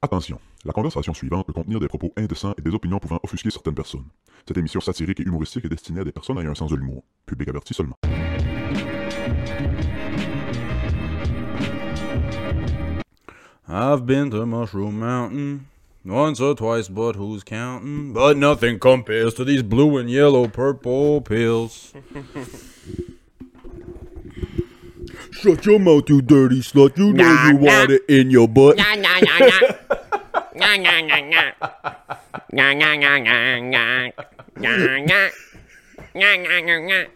Attention, la conversation suivante peut contenir des propos indécents et des opinions pouvant offusquer certaines personnes. Cette émission satirique et humoristique est destinée à des personnes ayant un sens de l'humour. Public averti seulement. I've been to Mushroom Mountain once or twice, but who's counting? But nothing compares to these blue and yellow purple pills. Shut your mouth, you dirty slut. You know Nah, you nah. want it in your butt. Nya, nya, nya, nya. Nya, nya, nya, nya. Nya, nya, nya, nya, nya. Nya, nya. Nya, nya, nya, nya.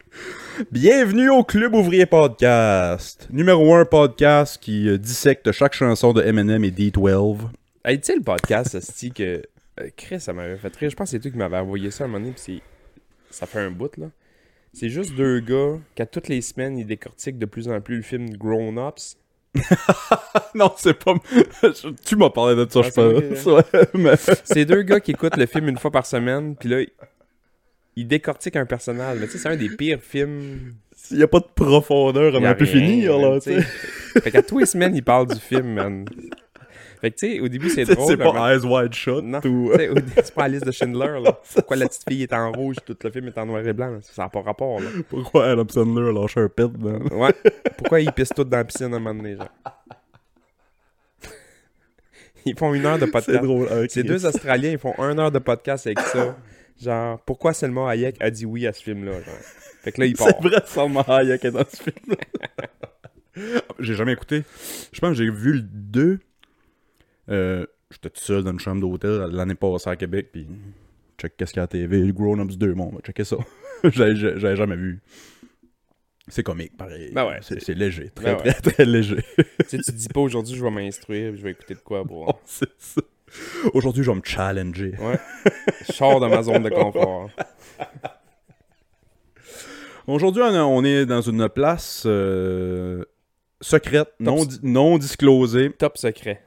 Bienvenue au Club Ouvrier Podcast. Numéro un podcast qui euh, dissecte chaque chanson de Eminem et D12. Hey, tu sais, le podcast, c'est que. euh, Chris, ça m'avait fait rire. Je pense que c'est toi qui m'avais envoyé ça à un moment donné, puis c'est- ça fait un bout, là. C'est juste deux gars qui, à toutes les semaines, ils décortiquent de plus en plus le film Grown Ups. Non, c'est pas. tu m'as parlé de ça, Ah, je pense. Ouais, mais- C'est deux gars qui écoutent le film une fois par semaine, puis là, ils- décortiquent un personnage. Mais tu sais, c'est un des pires films. S'il n'y a pas de profondeur, on a a pu rien, finir, man, là, tu sais. Fait qu'à tous les semaines, ils parlent du film, man. Fait que tu sais, au début, c'est C'est drôle. c'est pas Eyes Wide Shut Non, ou. c'est pas la liste de Schindler, là. Pourquoi la petite fille est en rouge, tout le film est en noir et blanc, là? Ça n'a pas rapport, là. Pourquoi Adam Sandler a lâché un. Ouais. Pourquoi ils pissent tous dans la piscine à un moment donné, genre? Ils font une heure de C'est podcast. drôle. hein, Ces deux Australiens, ils font une heure de podcast avec ça. Genre, pourquoi Selma Hayek a dit oui à ce film-là? Fait que là, ils C'est partent. vrai, Hayek est dans ce film. j'ai jamais écouté. Je pense que j'ai vu le 2. Euh, J'étais tout seul dans une chambre d'hôtel l'année passée à Québec, puis check qu'est-ce qu'il y a à la TV, le Grown Ups 2, bon, on va checker ça. J'avais jamais vu. C'est comique, pareil. Ben ouais, c'est léger, très, Ben ouais. très, très léger. tu sais, tu dis pas aujourd'hui, je vais m'instruire, je vais écouter de quoi, pour... c'est ça. Aujourd'hui, je vais me challenger. Ouais. Je sors de ma zone de confort. Aujourd'hui, on est dans une place euh, secrète, non, non disclosée. Top secret.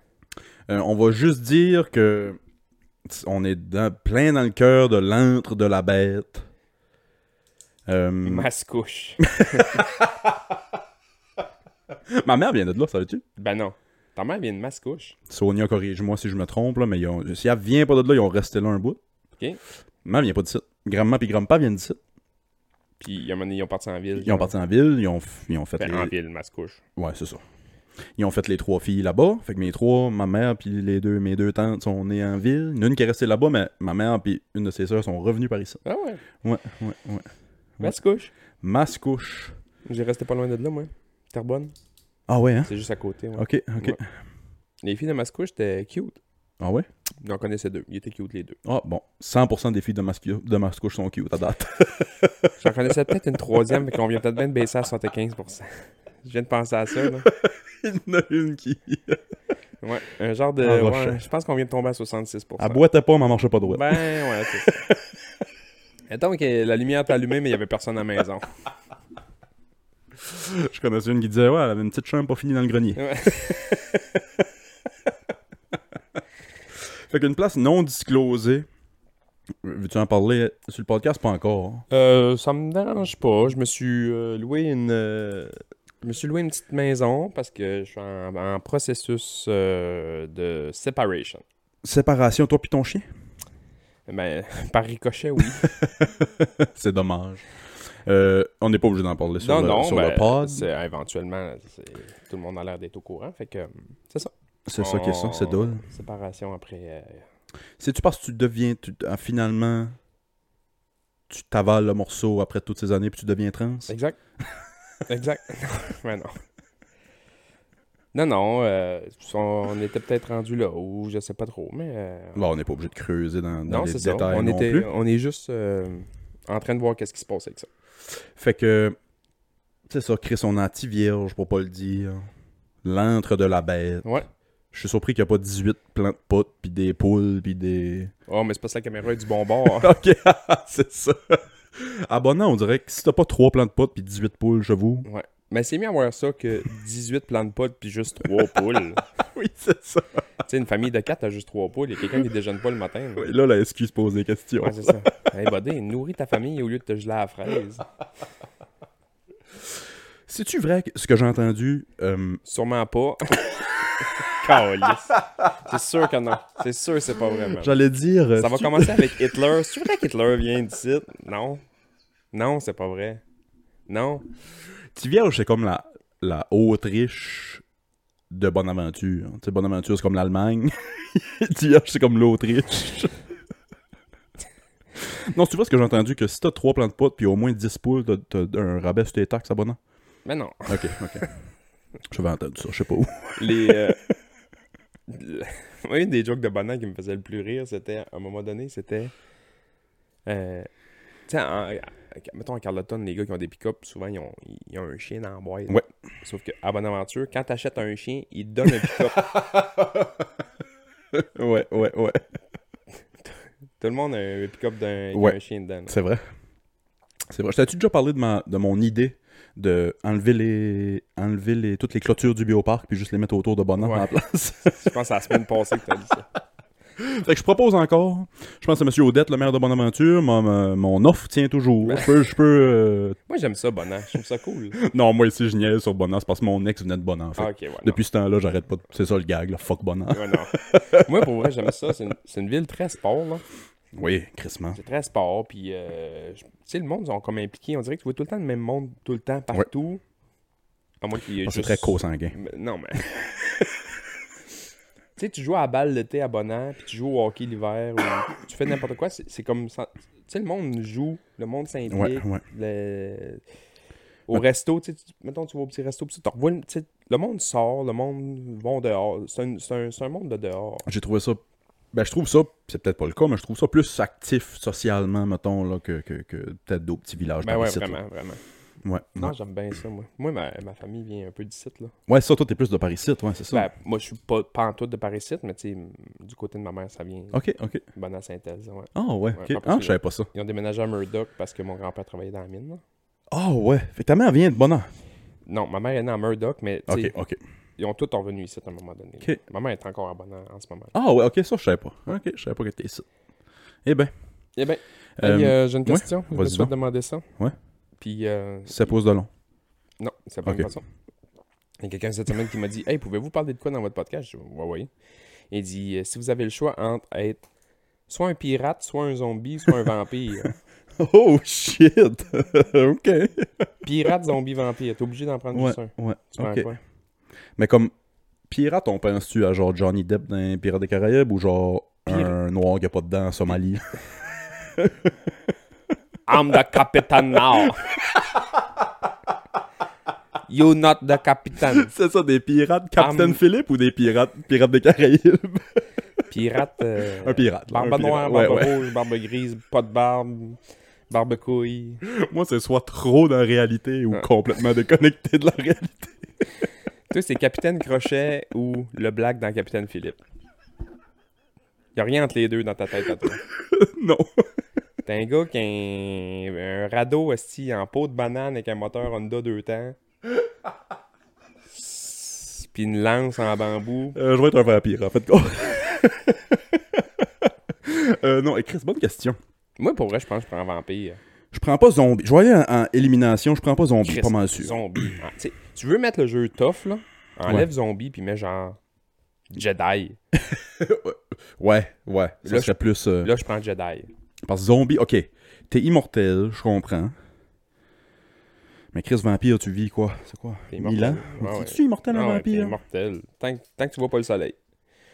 Euh, on va juste dire que on est dans- plein dans le cœur de l'antre de la bête. Euh, Mascouche. ma mère vient de là, savais-tu? Ben non. Ta mère vient de Mascouche. Sonia, corrige-moi si je me trompe, là, mais ils ont- si elle vient pas de là, ils ont resté là un bout. Ok. Ma vient pas d'ici. Grand-maman puis grand-papa viennent d'ici. Puis, ils ont parti en ville. Ils ont parti en ville, ils ont, ils ont fait Ben, les... en ville, Mascouche. Ouais, c'est ça. Ils ont fait les trois filles là-bas. Fait que mes trois, ma mère puis les deux, mes deux tantes sont nées en ville. Il y en a une qui est restée là-bas, mais ma mère puis une de ses sœurs sont revenues par ici. Ah ouais? Ouais, ouais, ouais. Mascouche. Mascouche. J'ai resté pas loin de là, moi. Terrebonne. Ah ouais, hein? C'est juste à côté. ouais. Ok, ok. Ouais. Les filles de Mascouche étaient cute. Ah ouais? J'en connaissais deux. Ils étaient cute, les deux. Ah bon. 100% des filles de, Mascu- de Mascouche sont cute à date. J'en connaissais peut-être une troisième, mais qu'on vient peut-être bien de baisser à 75%. Je viens de penser à ça, là. Il y en a une qui. Ouais. Un genre de. Ouais, je pense qu'on vient de tomber à 66%. Elle boitait pas, mais elle marchait pas droit. Ben, ouais, c'est ça. Mettons que la lumière était allumée, mais il y avait personne à la maison. Je connaissais une qui disait, ouais, elle avait une petite chambre pas finie dans le grenier. Ouais. Fait qu'une place non disclosée. Veux-tu en parler sur le podcast? Pas encore. Euh, ça me dérange pas. Je me suis euh, loué une. euh, je me suis loué une petite maison parce que je suis en, en processus euh, de separation. Séparation, toi pis ton chien? Ben, par ricochet, oui. C'est dommage. Euh, on n'est pas obligé d'en parler sur, non, le, non, sur ben, le pod. éventuellement, tout le monde a l'air d'être au courant. Fait que, euh, c'est ça. C'est ça qui est ça, c'est drôle. Séparation après. euh, C'est-tu parce que tu deviens, tu- ah, finalement, tu t'avales le morceau après toutes ces années puis tu deviens trans? Exact. exact. Mais non. Non, non, euh, on était peut-être rendu là, ou je sais pas trop, mais. euh, Bon, on n'est pas obligé de creuser dans, dans non, les ça. détails On, non était, plus. on est juste euh, en train de voir qu'est-ce qui se passe avec ça. Fait que, c'est ça, Chris, on anti-vierge, pour pas le dire. L'antre de la bête. Ouais. Je suis surpris qu'il n'y a pas 18 plants de potes, puis des poules, puis des... Oh, mais c'est parce que la caméra est du bon bord. ok, c'est ça. Ah bon, non, on dirait que si t'as pas 3 plants de potes puis 18 poules, j'avoue. ouais. Mais c'est mieux avoir ça que 18 plants de potes puis juste 3 poules. Oui, c'est ça. tu sais, une famille de 4 a juste 3 poules. Il y a quelqu'un qui déjeune pas le matin. là. Oui, là, la SQ se pose des questions. Ouais, c'est ça. Hey, buddy, nourris ta famille au lieu de te geler à la fraise. C'est-tu vrai que ce que j'ai entendu euh, Sûrement pas. C'est sûr que non. C'est sûr que c'est pas vrai. J'allais dire. Ça va tu- commencer avec Hitler. C'est vrai qu'Hitler vient d'ici? Non. Non, c'est pas vrai. Non. Tivierge, c'est comme la, la Autriche de Bonaventure. Tu sais, Bonaventure, c'est comme l'Allemagne. Tivierge, c'est comme l'Autriche. non, tu vois ce que j'ai entendu, que si t'as 3 plants de potes puis au moins 10 poules, t'as- t'as un rabais sur tes taxes abonnants? Mais non. Ok, ok. J'avais entendu ça, je sais pas où. Les. Euh... une des jokes de Bonan qui me faisait le plus rire, c'était, à un moment donné, c'était. Euh... Tu sais, mettons en Carleton, les gars qui ont des pick-up, souvent, ils ont, ils ont un chien dans la boîte. Ouais. Sauf qu'à Bonaventure, quand t'achètes un chien, ils te donnent un pick-up. ouais, ouais, ouais. Tout le monde a un pick-up d'un Ouais. un chien dedans. C'est vrai. C'est vrai. Je t'ai-tu déjà parlé de, ma, de mon idée de enlever les enlever les, toutes les clôtures du bioparc puis juste les mettre autour de Bonan Ouais. à la place? Je pense à la semaine passée que t'as dit ça. fait que je propose encore. Je pense à M. Odette, le maire de Bonaventure. Mon, mon- mon offre tient toujours. Je peux... Je peux euh, Moi, j'aime ça, Bonan. Je trouve ça cool. Non, moi ici, je niaise sur Bonan. C'est parce que mon ex venait de Bonan. Fait. Ah, ouais. Depuis ce temps-là, j'arrête pas. de- C'est ça le gag, là. Fuck Bonan. Ouais. Moi, pour vrai, j'aime ça. C'est une, c'est une ville très sport, là. Oui, crissement. C'est très sport, puis euh, tu sais, le monde, ils sont comme impliqués. On dirait que tu vois tout le temps le même monde, tout le temps, partout. À C'est juste... très co-sanguin. Non, mais... tu sais, tu joues à la balle l'été à Bonan, puis tu joues au hockey l'hiver, ou tu fais n'importe quoi, c'est comme... Tu sais, le monde joue, le monde s'implique. Ouais, ouais. le- Au resto, tu sais, tu- mettons, tu vas au petit resto, puis tu revois, le- monde sort, le monde va dehors. C'est un, un- c'est un monde de dehors. J'ai trouvé ça. Ben, je trouve ça, c'est peut-être pas le cas, mais je trouve ça plus actif socialement, mettons, là, que, que, que peut-être d'autres petits villages. Ben ouais, là. vraiment, vraiment. Ouais, Non, ouais. j'aime bien ça, moi. Moi, ma, ma famille vient un peu d'ici, là. Ouais, ça, toi, t'es plus de Paris-Site, ouais, c'est ça? Ben, moi, je suis pas, pas en tout de Paris mais tu sais, du côté de ma mère, ça vient. ok, ok. Bonne à ouais. Ah, ouais, Ouais, ok. pas Ah, je savais pas ça. Ils ont déménagé à Murdoch parce que mon grand-père travaillait dans la mine, là. Ah, ouais. Fait que ta mère vient de Bonan. Non, ma mère est née à Murdoch, mais tu Ok, ok. Ils ont tous revenu ici à un moment donné. Ok. Ma mère est encore à Bonne en ce moment. Ah, ouais, ok, ça, je savais pas. Ok, je savais pas que t'étais ici. Eh ben, Eh bien, euh, j'ai une ouais, question. Je vas-y me suis donc. demandé ça. Ouais. Puis, euh, ça pose de long. non, c'est pas Ok. une façon. Il y a quelqu'un cette semaine qui m'a dit Hey, pouvez-vous parler de quoi dans votre podcast Je dis Ouais, ouais. Il dit euh, Si vous avez le choix entre être soit un pirate, soit un zombie, soit un vampire. Oh, shit. ok. Pirate, zombie, vampire. T'es obligé d'en prendre Ouais, juste un. ouais. Tu prends ok. quoi Mais comme pirate, on pense-tu à genre Johnny Depp dans Pirates des Caraïbes ou genre Pir- un noir qui a pas de dents en Somalie? I'm the captain now. you not the captain. C'est ça, des pirates Captain Am- Philippe ou des pirates Pirates des Caraïbes? Pirate. euh, Un pirate. Barbe un noire, barbe ouais. rouge, barbe grise, pas de barbe, barbe couille. Moi, c'est soit trop dans la réalité ou complètement déconnecté de la réalité. Toi, c'est Capitaine Crochet ou le Black dans Capitaine Philippe? Y a rien entre les deux dans ta tête à toi. non. T'es un gars qui a un, un radeau esti, en peau de banane avec un moteur Honda deux temps. Puis une lance en bambou. Euh, je vais être un vampire, en fait. euh, non, Chris, bonne question. Moi, pour vrai, je pense que je prends un vampire. Je prends pas zombie. Je aller en, en élimination, je prends pas zombie, Chris, pas mal sûr. Zombie. Ah, tu tu veux mettre le jeu tough, là? Enlève zombie, puis mets genre Jedi. Ouais, ouais. Ça Là, serait plus. euh, Là, je prends Jedi. Parce que zombie, ok. T'es immortel, je comprends. Mais Chris, vampire, tu vis quoi? C'est quoi? T'es 1000 immortel. ans? Ouais. Es-tu immortel, un Ah ouais, vampire? immortel. Tant, que- tant que tu vois pas le soleil.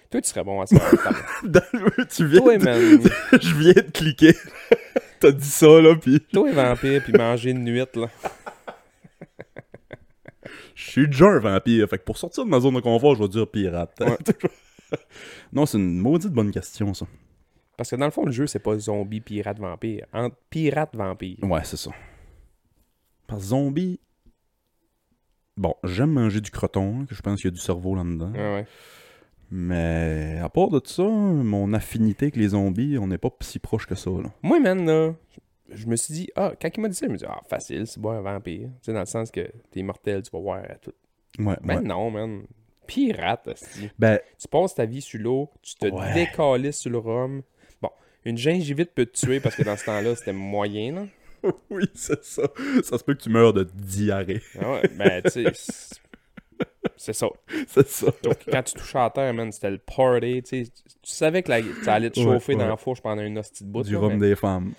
Toi, tu serais bon à ça. Tu viens. Toi, de- man. Je viens de cliquer. T'as dit ça, là, pis. Toi, vampire, puis manger une nuit, là. Je suis déjà un vampire. Fait que pour sortir de ma zone de confort, je vais dire pirate. Ouais. non, c'est une maudite bonne question, ça. Parce que dans le fond, le jeu, c'est pas zombie, pirate, vampire. Entre pirate, vampire. Ouais, c'est ça. Parce que zombie. Bon, j'aime manger du croton, que je pense qu'il y a du cerveau là-dedans. Ouais, ouais. Mais à part de ça, mon affinité avec les zombies, on n'est pas si proche que ça. Là. Moi, man, là, je me suis dit, ah, quand il m'a dit ça, il m'a dit, ah, facile, c'est boire un vampire. Tu sais, dans le sens que t'es immortel, tu vas voir à tout. Ouais, Ben ouais. non, man. Pirate, esti. Ben, Tu passes ta vie sur l'eau, tu te Ouais. décalisses sur le rhum. Bon, une gingivite peut te tuer parce que dans ce temps-là, c'était moyen, là. oui, c'est ça. Ça se peut que tu meurs de diarrhée. Ah ouais, ben, tu sais. c'est- ça. C'est ça. Donc, quand tu touchais à terre, man, c'était le party. Tu, sais, tu savais que la, ça allait te Ouais, chauffer dans la fourche pendant une hostie de bout. Du là, rhum mais- des femmes.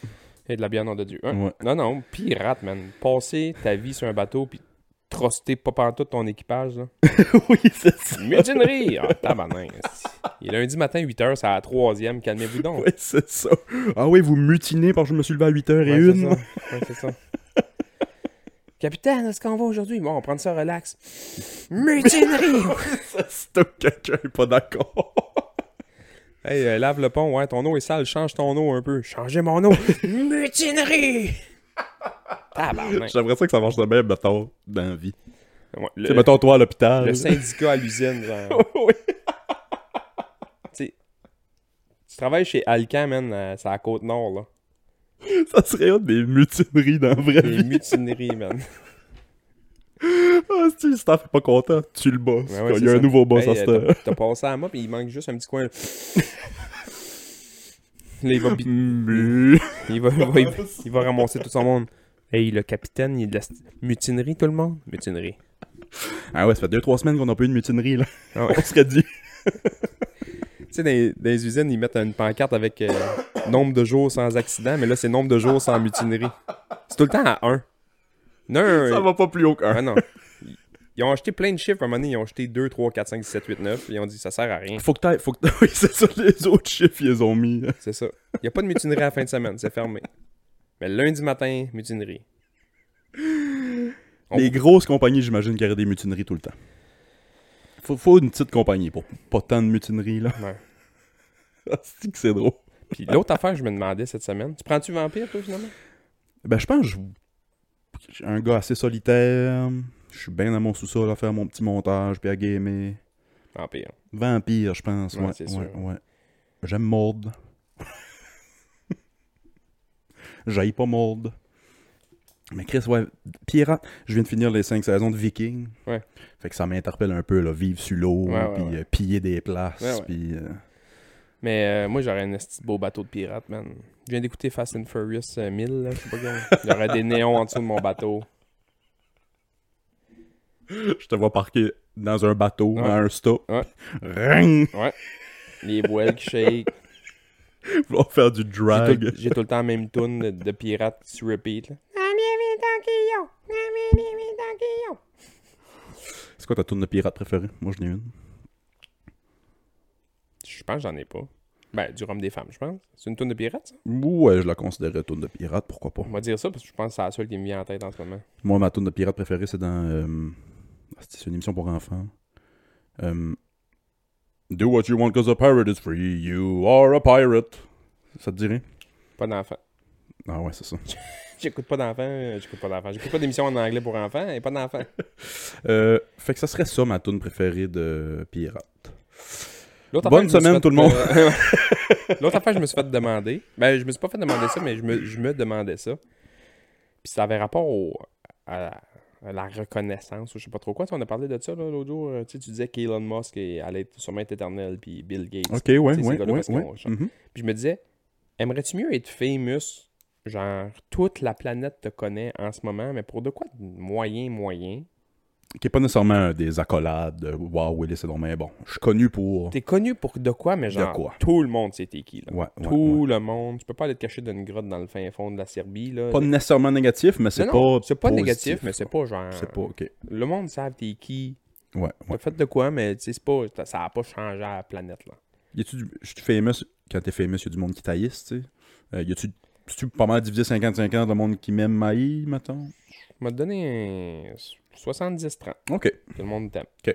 Et de la bière, nom de Dieu. Hein? Ouais. Non, non, pirate, man. Passer ta vie sur un bateau puis truster pas pantoute ton équipage, là. oui, c'est ça. Mutinerie! Ah, tabarnak. est lundi matin, 8h, c'est à la troisième. Calmez-vous donc. Oui, c'est ça. Ah oui, vous mutinez parce que je me suis levé à 8h et Ouais, c'est une. ça. Ouais, c'est ça. Capitaine, est-ce qu'on va aujourd'hui? Bon, on prend ça relax. Mutinerie! Ça stocke quelqu'un est pas d'accord. hey, euh, lave le pont, ouais, ton eau est sale, change ton eau un peu. Changez mon eau! Mutinerie! J'aimerais ça que ça marche de même, mettons, dans la vie. Ouais, le, mettons, toi à l'hôpital. le syndicat à l'usine, genre. oui. Tu sais, tu travailles chez Alcan, man, euh, c'est à la Côte-Nord, là. Ça serait une des mutineries dans la vraie Les vie. mutineries, man. Ah, si le staff est pas content, tu le bosses. Ouais, ouais, Il y a un nouveau boss à euh, cette t'as- passé à la mop, il manque juste un petit coin. Là, il va, bi- Mu. il va, il va- il va- il va ramasser tout son monde. Hey, le capitaine, il est de la mutinerie, tout le monde? Mutinerie. Ah ouais, ça fait 2-3 semaines qu'on n'a pas eu de mutinerie, là. Ah ouais. On serait dit. Tu sais, dans, les- dans les usines, ils mettent une pancarte avec euh, nombre de jours sans accident, mais là, c'est nombre de jours sans mutinerie. C'est tout le temps à 1. Non, Ça va pas plus haut qu'un. Ah non. Ils- ont acheté plein de chiffres à un moment donné. Ils ont acheté 2, 3, 4, 5, 6, 7, 8, 9. Puis ils ont dit ça sert à rien. Faut que t'ailles. Faut que Oui, c'est ça, les autres chiffres, ils les ont mis. C'est ça. Il n'y a pas de mutinerie à la fin de semaine. C'est fermé. Mais lundi matin, mutinerie. On- Les grosses compagnies, j'imagine qu'il y aurait des mutineries tout le temps. Faut, faut une petite compagnie pour pas tant de mutineries, là. Ouais. C'est que c'est drôle. Puis l'autre affaire que je me demandais cette semaine. Tu prends-tu Vampire, toi, finalement? Ben, je pense que je... suis un gars assez solitaire. Je suis bien dans mon sous-sol à faire mon petit montage puis à gamer. Vampire. Vampire, je pense. Ouais, Ouais, c'est ouais, sûr. ouais. J'aime Maud. J'aille pas Maud. Mais Chris, ouais, Pirate, je viens de finir les 5 saisons de Viking. Ouais. Fait que ça m'interpelle un peu, là, vivre sur l'eau, Ouais, ouais, puis ouais. euh, piller des places, Ouais, ouais. puis... euh, Mais euh, moi, j'aurais un esti beau bateau de pirate, man. Je viens d'écouter Fast and Furious euh, 1000, là, je sais pas. Il y aurait des néons en dessous de mon bateau. Je te vois parquer dans un bateau, Ouais. à un stop. Ouais. Ring! Les boîtes qui shake. Vouloir faire du J'ai drag. tout, j'ai tout le temps la même tune de, de pirate qui se repeat, là. C'est quoi ta tourne de pirate préférée? Moi, je n'ai une. Je pense que j'en ai pas. Ben, du rhum des femmes, je pense. C'est une tune de pirate, ça? Ouais, je la considérais tourne de pirate, pourquoi pas. On va dire ça parce que je pense que c'est la seule qui me vient en tête en ce moment. Moi, ma tourne de pirate préférée, c'est dans... euh, C'est une émission pour enfants. Euh, Do what you want cause a pirate is free. You are a pirate. Ça te dirait? Pas d'enfant. Ah ouais, c'est ça. J'écoute pas d'enfants. euh, J'écoute pas d'enfants. J'écoute pas d'émission en anglais pour enfants et pas d'enfants. Euh, fait que ça serait ça, ma tourne préférée de pirate. Bonne semaine, tout le monde. euh, L'autre affaire je me suis fait demander. Ben, je me suis pas fait demander ça, mais je me, je me demandais ça. Puis ça avait rapport au, à, à la reconnaissance ou je sais pas trop quoi. Tu on a parlé de ça l'autre jour. Tu sais, tu disais qu'Elon Musk allait être, sûrement être éternel, puis Bill Gates. Ok, ouais, Tu sais, ces ouais, ouais, ouais. Mhm. Puis je me disais, aimerais-tu mieux être famous, genre toute la planète te connaît en ce moment, mais pour de quoi de moyen, moyen? Qui est pas nécessairement des accolades. Wow, Willis, c'est donc mais bon. Je suis connu pour... T'es connu pour de quoi, mais De genre quoi? tout le monde sait t'es qui, là. Ouais, ouais, tout ouais. le monde. Tu peux pas aller te cacher dans une grotte dans le fin fond de la Serbie, là. Pas nécessairement négatif, mais c'est pas c'est pas positif, négatif, mais c'est pas genre. C'est pas, ok. Le monde savent t'es qui. Ouais, ouais. fait de quoi, mais tu sais, c'est pas. Ça a pas changé la planète, là. Y a-tu du... Je suis famous... Quand t'es famous, y a du monde qui taillisse, tu sais. Euh, y a-tu... C'est-tu pas mal divisé 50-50 le monde qui m'aime maï, mettons? Je m'a donné un 70-30. Ok. Tout le monde t'aime. Ok. Tu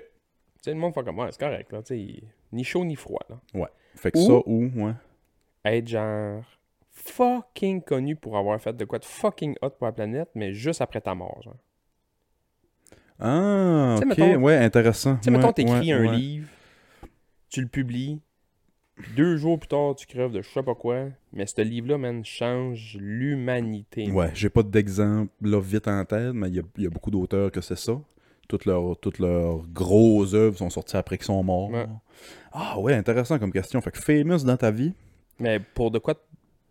sais, le monde fait comme, ouais, c'est correct, là. Tu sais, ni chaud ni froid, là. Fait que Ou- ça, ou... Ouais. Être genre fucking connu pour avoir fait de quoi de fucking hot pour la planète, mais juste après ta mort, genre. Ah, ok, mettons- ouais, intéressant. Tu sais, mettons, Ouais, t'écris ouais, un ouais. livre, tu le publies, deux jours plus tard, tu crèves de je sais pas quoi, mais ce livre-là, man, change l'humanité. Ouais, j'ai pas d'exemple là vite en tête, mais il y y a beaucoup d'auteurs que c'est ça. Toutes leurs, toutes leurs grosses œuvres sont sorties après qu'ils sont morts. Ouais. Ah ouais, intéressant comme question. Fait que famous dans ta vie. Mais pour de quoi,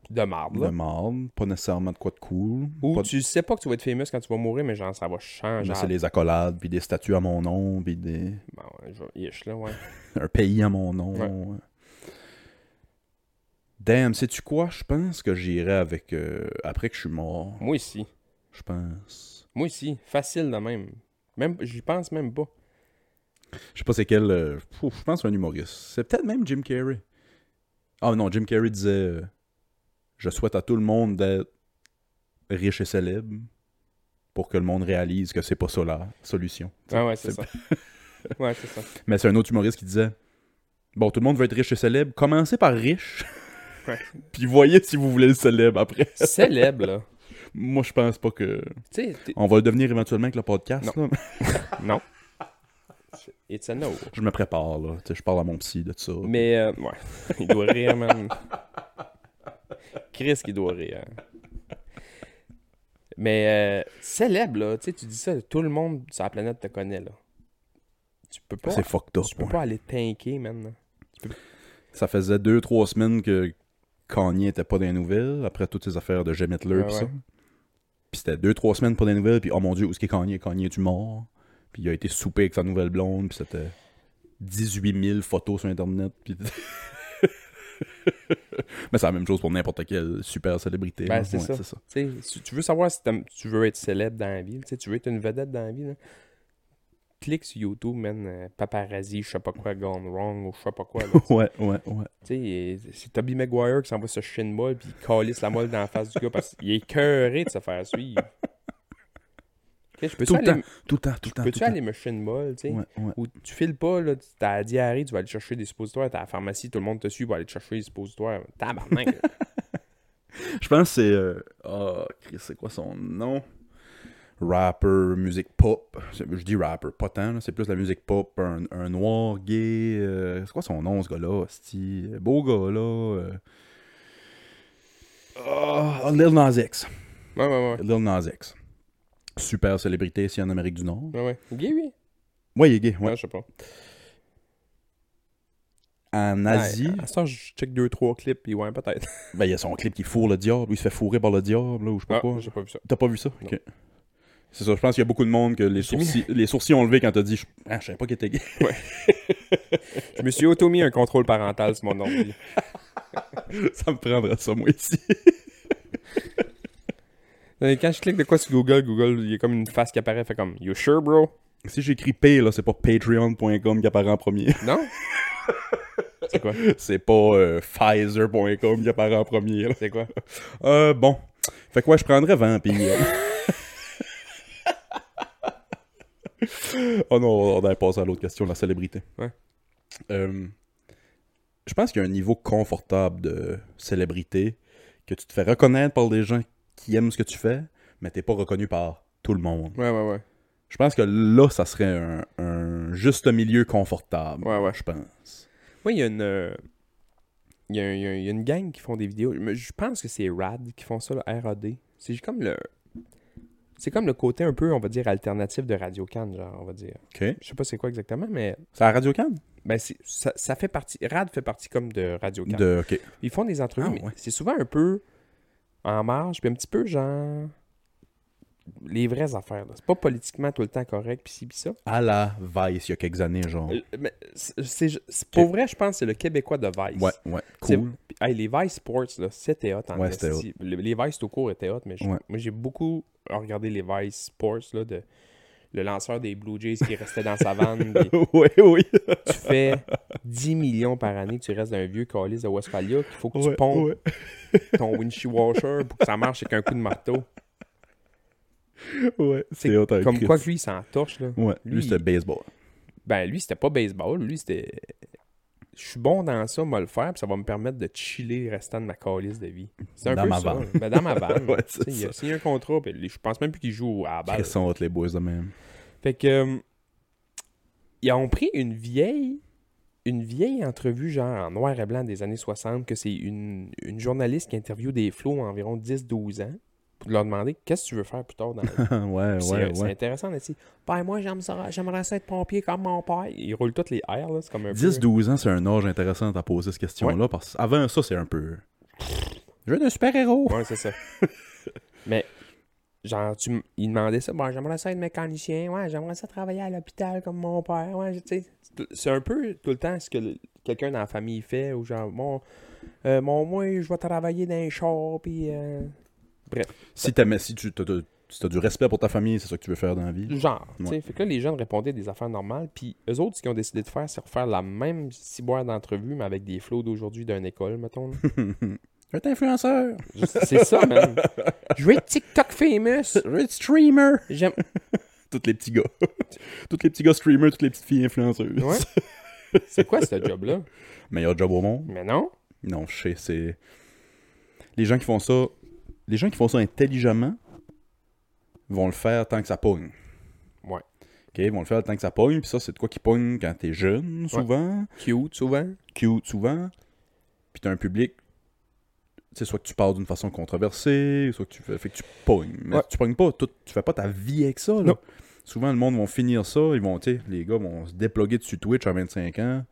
de marde, de là. marde, pas nécessairement de quoi de cool. Ou pas- tu sais pas que tu vas être famous quand tu vas mourir, mais genre, ça va changer. C'est les accolades, puis des statues à mon nom, puis des... Bon, ouais, je ish, là, ouais. un pays à mon nom. Ouais. Damn, sais-tu quoi? Je pense que j'irai avec... euh, après que je suis mort, Moi aussi. je pense. Moi aussi. Facile de même. Même, j'y pense même pas. Je sais pas c'est quel... euh, je pense un humoriste. C'est peut-être même Jim Carrey. Ah non, Jim Carrey disait... euh, je souhaite à tout le monde d'être riche et célèbre pour que le monde réalise que c'est pas ça la solution. Ah ouais, c'est- ça. ouais, c'est ça. Mais c'est un autre humoriste qui disait Bon, tout le monde veut être riche et célèbre. Commencez par riche. Ouais. Puis voyez si vous voulez le célèbre après. Célèbre, là. Moi, je pense pas que. Tu sais, t'es- On va le devenir éventuellement avec le podcast. là. non. It's a no. Je me prépare, là. Tu sais, je parle à mon psy de ça. Mais, euh, ouais. Il doit rire, man. Chris qui doit rire. Mais, euh, célèbre, là. Tu sais, tu dis ça, tout le monde sur la planète te connaît, là. Tu peux pas. C'est fucked up. Tu peux ouais. pas aller tanker, man. Ça faisait deux, trois semaines que Kanye était pas dans les nouvelles après toutes ces affaires de Jim Hitler pis ça. Puis c'était deux, trois semaines pas dans les nouvelles, puis oh mon dieu, où est-ce qu'il est Kanye? Kanye est-tu mort? Puis il a été soupé avec sa nouvelle blonde, puis c'était 18 000 photos sur Internet. Puis... Mais c'est la même chose pour n'importe quelle super célébrité. Ben, c'est Ouais, ça. Tu veux savoir si tu veux être célèbre dans la vie, tu veux être une vedette dans la vie, là, clique sur YouTube, man, euh, paparazzi, je sais pas quoi, gone wrong, ou je sais pas quoi. là. Ouais, ouais, ouais. Tu sais, et c'est Toby Maguire qui s'envoie ce chien de molle puis il calisse la molle dans la face du gars parce qu'il est cœuré de se faire suivre. Ok, je peux-tu Tout le aller, temps, tout le temps, tout le temps. peux-tu aller me chien de molle, tu sais? Ouais, ouais. Ou tu files pas, là, t'as la diarrhée, tu vas aller chercher des suppositoires, t'es à la pharmacie, tout le monde te suit pour aller chercher des suppositoires. Tabarnak! Je pense que c'est. euh, Ah, Chris, c'est quoi son nom? Rapper, musique pop. Je dis rapper, pas tant, c'est plus la musique pop. Un, un noir gay. euh, C'est quoi son nom, ce gars-là? Beau gars, là. euh. Ah, Lil Nas X. ouais, ouais, ouais. Lil Nas X. Super célébrité ici en Amérique du Nord. Ouais, ouais. Gay, oui? Ouais, il est gay. Ouais, Ouais. je sais pas. En Asie, Ouais, à temps, je check deux, trois clips, puis ouais, peut-être. ben, il y a son clip qui fourre le diable. Il se fait fourrer par le diable, là, ou je sais pas Ah, quoi. j'ai pas vu ça. T'as pas vu ça? Non. Ok. C'est ça, je pense qu'il y a beaucoup de monde que les sourcils, les sourcils ont levé quand t'as dit je... Ah, je savais pas qu'il était gay. Je me suis auto-mis un contrôle parental sur mon ordi. ça me prendrait ça, moi, ici. Euh, Quand je clique de quoi sur Google, Google, il y a comme une face qui apparaît, fait comme You sure, bro? si j'écris P, là, c'est pas patreon.com qui apparaît en premier. Non? C'est quoi? c'est pas euh, Pfizer.com qui apparaît en premier. C'est quoi? Euh, bon. Fait que ouais, je prendrais Vampire. oh non, on allait passer à l'autre question, la célébrité. Ouais. Euh, je pense qu'il y a un niveau confortable de célébrité que tu te fais reconnaître par des gens qui aiment ce que tu fais, mais t'es pas reconnu par tout le monde. Ouais, ouais, ouais. Je pense que là, ça serait un, un juste milieu confortable. Ouais, ouais. Je pense. Moi, il y a une. euh, Il y, a il y a une gang qui font des vidéos. Je pense que c'est RAD qui font ça, le RAD. C'est comme le. C'est comme le côté un peu, on va dire, alternatif de Radio Can, genre, on va dire. OK. Je sais pas c'est quoi exactement, mais C'est à Radio Can? ben c'est- ça, ça fait partie. RAD fait partie comme de Radio Can. De... OK. Ils font des entrevues, Ah, mais ouais. c'est souvent un peu en marge, puis un petit peu genre. Les vraies affaires. là. C'est pas politiquement tout le temps correct, puis ci, puis ça. À la Vice, il y a quelques années, genre. Euh, mais c'est- pour vrai, je pense que c'est le Québécois de Vice. Ouais, ouais. Cool. Hey, les Vice Sports, c'était hot en Ouais. Le- Les Vice tout court étaient hot, mais Ouais. moi j'ai beaucoup regardé les Vice Sports, là, de le lanceur des Blue Jays qui restait dans sa vanne. puis oui, oui. tu fais 10 millions par année, tu restes dans un vieux calice de Westphalia, qu'il faut que tu Ouais, pompes ouais. ton windshield washer pour que ça marche avec un coup de marteau. Ouais, c'est Comme quoi que lui, il s'en torche. Là. Ouais, lui, Lui, c'était baseball. Ben, lui, c'était pas baseball. Lui, c'était. Je suis bon dans ça, moi le faire, puis ça va me permettre de chiller le restant de ma calice de vie. C'est un Dans peu ma ça. vanne. Ben, dans ma vanne. Ouais, il a signé un contrat, puis je pense même plus qu'il joue à la balle. Ils sont les boys de même. Fait que. euh, ils ont pris une vieille. Une vieille entrevue, genre en noir et blanc des années 60, que c'est une, une journaliste qui interviewe des flots environ 10-12 ans, pour leur demander qu'est-ce que tu veux faire plus tard dans la vie? ouais, Puis ouais, c'est, ouais. intéressant d'être Ben, moi, j'aimerais ça être pompier comme mon père. Ils roulent toutes les airs, là. C'est comme un peu. 10-12 ans, c'est un âge intéressant à poser cette question-là, parce qu'avant ça, c'est un peu... Je veux un super-héros. Ouais, c'est ça. Mais, genre, tu, m- il demandait ça. Bon, j'aimerais ça être mécanicien. Ouais, j'aimerais ça travailler à l'hôpital comme mon père. Ouais, tu sais. c'est- un peu tout le temps ce que quelqu'un dans la famille fait. Ou genre, bon, euh, mon, moi, je vais travailler dans un char. Puis, euh, Si, t'aimais- si tu as, si du respect pour ta famille, c'est ça que tu veux faire dans la vie. genre. Ouais. Fait que là, les jeunes répondaient des affaires normales. Puis, eux autres, ce qu'ils ont décidé de faire, c'est refaire la même ciboire d'entrevue, mais avec des flots d'aujourd'hui d'une école, mettons. être influenceur. c'est ça, man. Je veux être TikTok famous. Je veux être streamer. J'aime. Tous les petits gars. tous les petits gars streamers, toutes les petites filles influenceuses. Ouais. C'est quoi ce job-là? Meilleur job au monde. Mais non. Non, je sais, c'est. Les gens qui font ça. Les gens qui font ça intelligemment vont le faire tant que ça pogne. Ouais. OK, ils vont le faire tant que ça pogne, puis ça, c'est de quoi qui pogne quand t'es jeune, souvent, Cute, souvent. cute, souvent, puis t'as un public. Tu sais, soit que tu parles d'une façon controversée, soit que tu fais, fait que tu pognes. Mais Ouais. tu pognes pas, tout, tu fais pas ta vie avec ça, là. Non. Souvent, le monde vont finir ça, ils vont, les gars vont se déploguer dessus Twitch à 25 ans.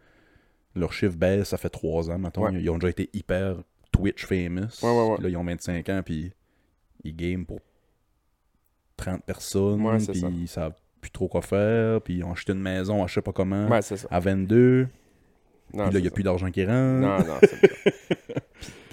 Leur chiffre baisse, ça fait 3 ans, maintenant. Ouais. Ils ont déjà été hyper Twitch famous. Ouais, ouais, ouais. Puis là, ils ont 25 ans, puis ils game pour 30 personnes, Ouais, puis ça. ils savent plus trop quoi faire, puis ils ont acheté une maison à je sais pas comment, Ouais, c'est ça. à 22, Non, puis là, il n'y a ça. plus d'argent qui rentre. Non, non, c'est.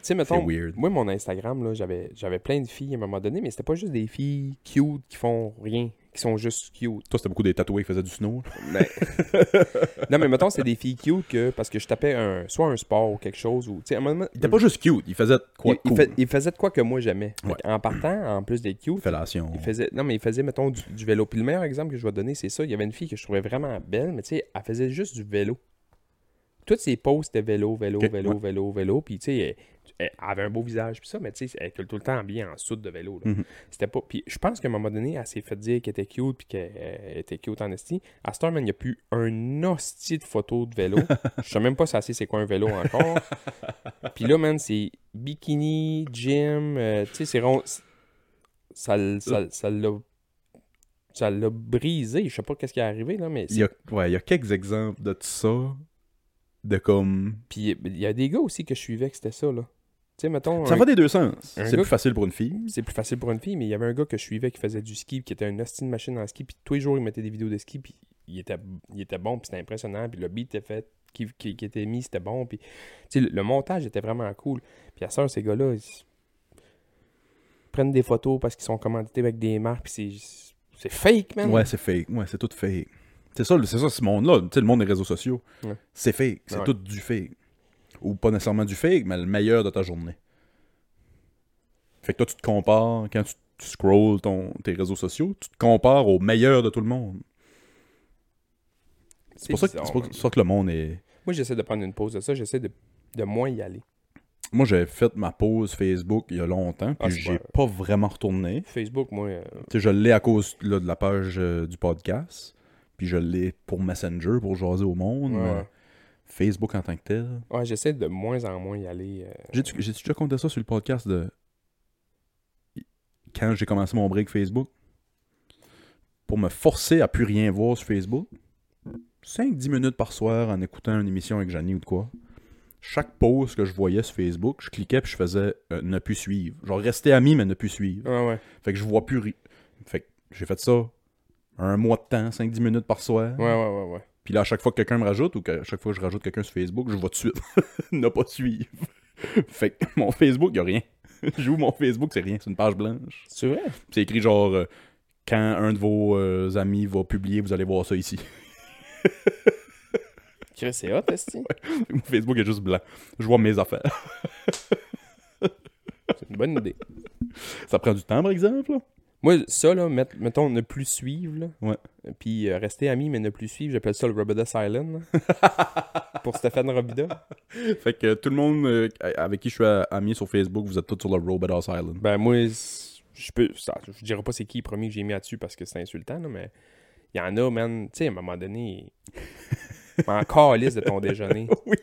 Tu sais, mettons, weird. moi, mon Instagram, là, j'avais, j'avais plein de filles à un moment donné, mais c'était pas juste des filles cute qui font rien, qui sont juste cute. Toi, c'était beaucoup des tatoués qui faisaient du snow. Mais... non, mais mettons, c'est des filles cute que, parce que je tapais un, soit un sport ou quelque chose, ou, à un moment... Il était pas juste cute, il faisait quoi il, faisait de quoi que moi j'aimais. Ouais. En partant, en plus d'être cute, Fellation. il faisait, non, mais il faisait, mettons, du, du vélo. Puis le meilleur exemple que je vais donner, c'est ça. Il y avait une fille que je trouvais vraiment belle, mais tu sais, elle faisait juste du vélo. Toutes ses poses, c'était vélo, vélo, vélo, ouais. vélo, vélo. Puis tu sais, elle, avait un beau visage, puis ça, mais tu sais, elle était tout le temps habillée en soude de vélo. là. Mhm. C'était pas. Puis je pense qu'à un moment donné, elle s'est fait dire qu'elle était cute, puis qu'elle était cute en esti. À Starman, il n'y a plus un hostie de photos de vélo. je sais même pas si c'est quoi un vélo encore. puis là, man, c'est bikini, gym, euh, tu sais, c'est rond. Ça l- ça ça l'a. Ça l'a brisé. Je sais pas qu'est-ce qui est arrivé, là, mais. Il y, a, ouais, il y a quelques exemples de ça, de comme... Puis il y a des gars aussi que je suivais que c'était ça, là. Tu sais, mettons. Ça un- va des deux sens. C'est plus facile pour une fille. c'est plus facile pour une fille, mais il y avait un gars que je suivais qui faisait du ski, qui était une hostie de machine en ski, puis tous les jours il mettait des vidéos de ski, puis il était, il était bon, puis c'était impressionnant, puis le beat était fait, qui, qui, qui était mis, c'était bon, puis tu sais, le, le montage était vraiment cool. Puis à ça, ces gars-là, ils prennent des photos parce qu'ils sont commandités avec des marques, puis c'est, c'est fake, man. Ouais, c'est fake. Ouais, c'est tout fake. C'est ça, c'est ça ce monde-là. Tu sais, le monde des réseaux sociaux. Ouais. C'est fake. C'est Ouais. tout du fake. Ou pas nécessairement du fake, mais le meilleur de ta journée. Fait que toi, tu te compares, quand tu, tu scrolls ton, tes réseaux sociaux, tu te compares au meilleur de tout le monde. C'est pour, ça que- pour ça que le monde est. Moi, j'essaie de prendre une pause de ça, j'essaie de, de moins y aller. Moi, j'ai fait ma pause Facebook il y a longtemps, puis Ah, j'ai pas- pas vraiment retourné. Facebook, moi, euh, Tu sais, je l'ai à cause là, de la page euh, du podcast, puis je l'ai pour Messenger, pour jaser au monde. ouais. Facebook en tant que tel. Ouais, j'essaie de moins en moins y aller. euh, J'ai-tu déjà compté ça sur le podcast de. Quand j'ai commencé mon break Facebook? Pour me forcer à plus rien voir sur Facebook, 5-10 minutes par soir en écoutant une émission avec Janie ou de quoi. Chaque post que je voyais sur Facebook, je cliquais puis je faisais euh, ne plus suivre. Genre rester ami mais ne plus suivre. Ouais. Fait que je vois plus ri- Fait que j'ai fait ça un mois de temps, 5-10 minutes par soir. Ouais, ouais, ouais, ouais. Puis là, à chaque fois que quelqu'un me rajoute ou que à chaque fois que je rajoute quelqu'un sur Facebook, je vois tout de suite ne pas suivre. fait que mon Facebook, il a rien. J'ouvre mon Facebook, c'est rien, c'est une page blanche. C'est vrai? C'est écrit genre euh, quand un de vos euh, amis va publier, vous allez voir ça ici. C'est hot, esti. mon Facebook est juste blanc. Je vois mes affaires. C'est une bonne idée. Ça prend du temps, par exemple. là. Moi, ça, là, met- mettons, ne plus suivre, là. Ouais. Puis euh, rester ami, mais ne plus suivre, j'appelle ça le Robida Silent, là. Pour Stéphane Robida. Fait que tout le monde euh, avec qui je suis euh, ami sur Facebook, vous êtes tous sur le Robot Island. Ben, moi, je peux. ça, je dirais pas c'est qui premier que j'ai mis là-dessus parce que c'est insultant, là, mais il y en a, man. Tu sais, à un moment donné. en calice de ton déjeuner. oui.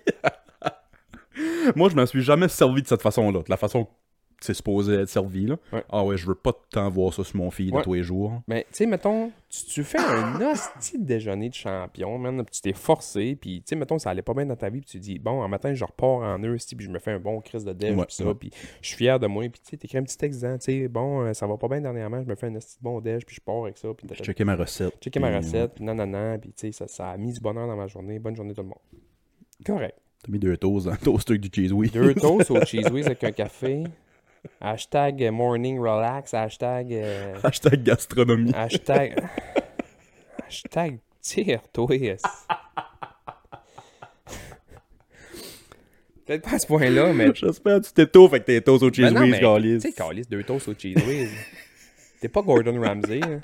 Moi, je m'en suis jamais servi de cette façon-là, de la façon c'est supposé être servi, là. Ouais. Ah ouais, je veux pas tant voir ça sur mon feed Ouais. tous les jours. Mais, tu sais, mettons, tu, tu fais un hostie déjeuner de champion, man, puis tu t'es forcé, puis, tu sais, mettons, ça allait pas bien dans ta vie, puis tu dis, bon, un matin, je repars en eux, puis je me fais un bon crise de déj, puis ça, puis je suis fier de moi, puis tu sais, t'écris un petit texte disant, tu sais, bon, euh, ça va pas bien dernièrement, je me fais un hostie de bon déj, puis je pars avec ça, puis Je checkais ma recette. checker ma puis, recette, puis nanana, puis tu sais, ça, ça a mis du bonheur dans ma journée, bonne journée tout le monde. Correct. T'as mis deux toasts dans le toaster du cheese whiz. Deux toasts au cheese whiz avec un café. Hashtag morning relax. Hashtag. euh, Hashtag gastronomie. hashtag. hashtag tire-toi. Peut-être pas à ce point-là, mais. J'espère que tu t'étouffes avec tes toasts au cheese Ben whiz, mais, Carlis. Tu sais, Calis, deux toasts au cheese whiz. T'es pas Gordon Ramsay. hein?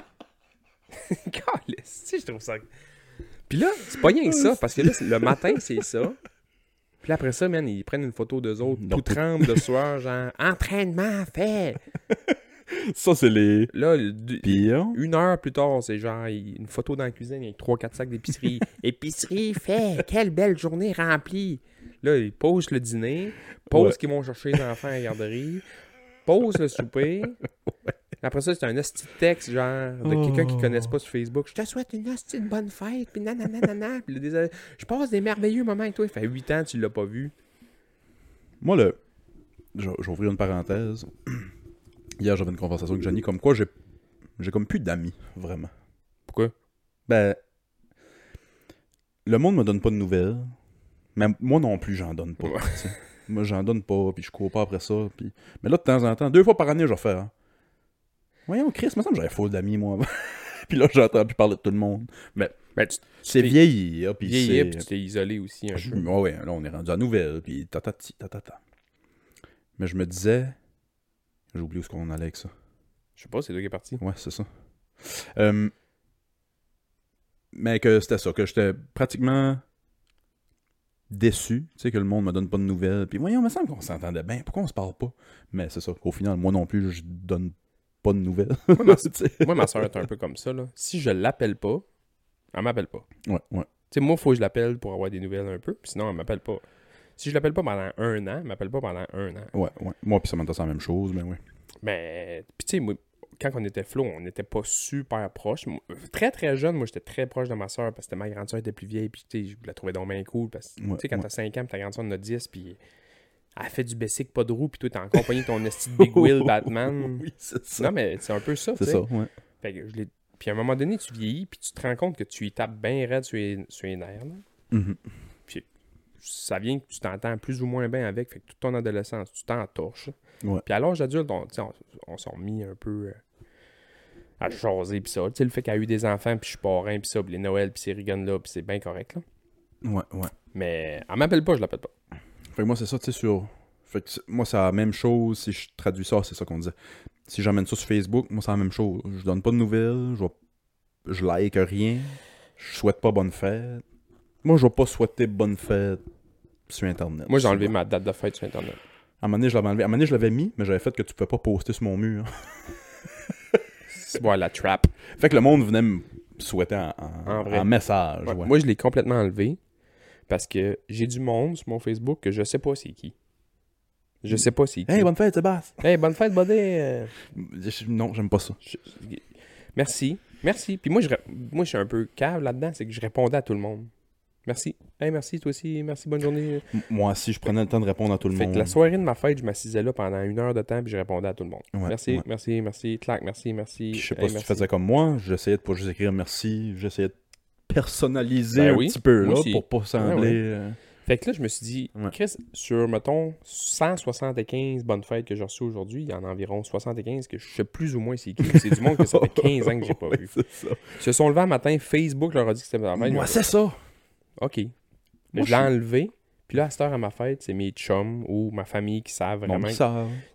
Calis, tu sais, je trouve ça. Puis là, c'est pas rien que ça, parce que là, le matin, c'est ça. Puis après ça, man, ils prennent une photo d'eux autres, Non, tout tremble de sueur, genre entraînement fait. Ça, c'est les Là, pires. une heure plus tard, c'est genre une photo dans la cuisine avec 3-4 sacs d'épicerie. Épicerie fait, quelle belle journée remplie. Là, ils posent le dîner, posent Ouais. qu'ils vont chercher les enfants à la garderie, posent le souper. Après ça, c'est un hostie de texte, genre, de quelqu'un qui ne connaisse pas sur Facebook. Je te souhaite une hostie de bonne fête, puis nanana, nanana. Puis là, des- je passe des merveilleux moments avec toi. Il fait 8 ans que tu l'as pas vu. Moi, vais ouvrir une parenthèse. Hier, j'avais une conversation avec Jenny, comme quoi j'ai. J'ai comme plus d'amis, vraiment. Pourquoi? Ben. Le monde me donne pas de nouvelles. Mais moi non plus, j'en donne pas. Ouais. Moi, j'en donne pas, puis je cours pas après ça. Puis... Mais là, de temps en temps, deux fois par année, je vais faire. hein. Voyons, Chris, il me semble que j'avais full d'amis, moi. puis là, j'entends plus parler de tout le monde. Mais Ben, tu c'est vieillir, puis vieillis, c'est... puis tu t'es isolé aussi un Je- peu. ouais, ouais, là, on est rendu à nouvelle, puis tatati, tatata. Mais je me disais. J'ai oublié où est-ce qu'on allait avec ça. Je sais pas, c'est toi qui est parti. Ouais, c'est ça. Euh, mais que c'était ça, que j'étais pratiquement déçu, tu sais, que le monde me donne pas de nouvelles. Puis voyons, il me semble qu'on s'entendait bien. Pourquoi on se parle pas? Mais c'est ça, qu'au final, moi non plus, je donne pas de nouvelles. Moi, ma, moi, soeur est un peu comme ça. Là. Si je l'appelle pas, elle m'appelle pas. ouais, ouais. Tu sais, moi, il faut que je l'appelle pour avoir des nouvelles un peu, sinon, elle m'appelle pas. Si je l'appelle pas pendant un an, elle m'appelle pas pendant un an. Ouais, ouais. Moi, puis ça m'intéresse la même chose, mais oui. Mais, puis tu sais, quand on était flow, on n'était pas super proches. Moi, Très, très jeune, moi, j'étais très proche de ma soeur parce que ma grande soeur était plus vieille, puis tu sais, je la trouvais donc bien cool. Parce que, Ouais, tu sais, quand ouais. t'as 5 ans, puis ta grande soeur en a 10, puis elle fait du basic, pas de roue, puis toi, t'es encore pogné ton esti de Big Wheel Batman. oui, c'est ça. Non, mais c'est un peu ça, c'est ça, ouais. Fait que je l'ai- Puis à un moment donné, tu vieillis, puis tu te rends compte que tu y tapes bien raide sur les, sur les nerfs. là. Mhm. Ça vient que tu t'entends plus ou moins bien avec. Fait que toute ton adolescence, tu t'entorches. Ouais. Puis à l'âge adulte, on, on, on s'est mis un peu euh, à jaser, puis ça. Tu sais, le fait qu'elle a eu des enfants, puis je suis parrain, puis ça, puis les Noëls, puis ces rigones-là, puis c'est bien correct, là. Ouais, ouais. Mais elle m'appelle pas, je l'appelle pas. Fait que moi, c'est ça, tu sais, sur. Fait que moi, c'est la même chose si je traduis ça, c'est ça qu'on disait. Si j'emmène ça sur Facebook, moi, c'est la même chose. Je donne pas de nouvelles, je, like rien, je souhaite pas bonne fête. Moi, je vais pas souhaiter bonne fête sur Internet. Moi, j'ai enlevé ma date de fête sur Internet. À un moment donné, je l'avais enlevé. À un moment donné, je l'avais mis, mais j'avais fait que tu peux pas poster sur mon mur. C'est la trap. fait que le monde venait me souhaiter en, en- En vrai. en message. Ouais, ouais. Moi, je l'ai complètement enlevé parce que j'ai du monde sur mon Facebook que je sais pas c'est qui. Je sais pas c'est qui. Hey, bonne fête, Sébastien! Hey, bonne fête, buddy. Euh, Non, j'aime pas ça. je- Merci. Merci. Puis moi, je, moi, je suis un peu cave là-dedans, c'est que je répondais à tout le monde. Merci. Hey, merci, toi aussi. Merci, bonne journée. M- Moi aussi, je prenais le temps de répondre à tout le Fait monde. que la soirée de ma fête, je m'assisais là pendant une heure de temps, puis je répondais à tout le monde. Ouais, merci, ouais. merci, merci. Clac, merci, merci. Puis je sais pas Hey, si merci. tu faisais comme moi, j'essayais de pas juste écrire merci, j'essayais de personnaliser Ben un oui, petit peu là aussi. pour pas sembler. ouais. euh, Fait que là, je me suis dit, Ouais. Chris, sur, mettons, 175 bonnes fêtes que j'ai reçues aujourd'hui, il y en a environ 75 que je sais plus ou moins c'est qui. C'est du monde que ça fait 15 ans que j'ai pas vu. ça. Ils se sont levés un matin, Facebook leur a dit que c'était ma fête. Moi, c'est ça. OK. Moi, je l'ai enlevé. Puis là, à cette heure à ma fête, c'est mes chums ou ma famille qui savent vraiment.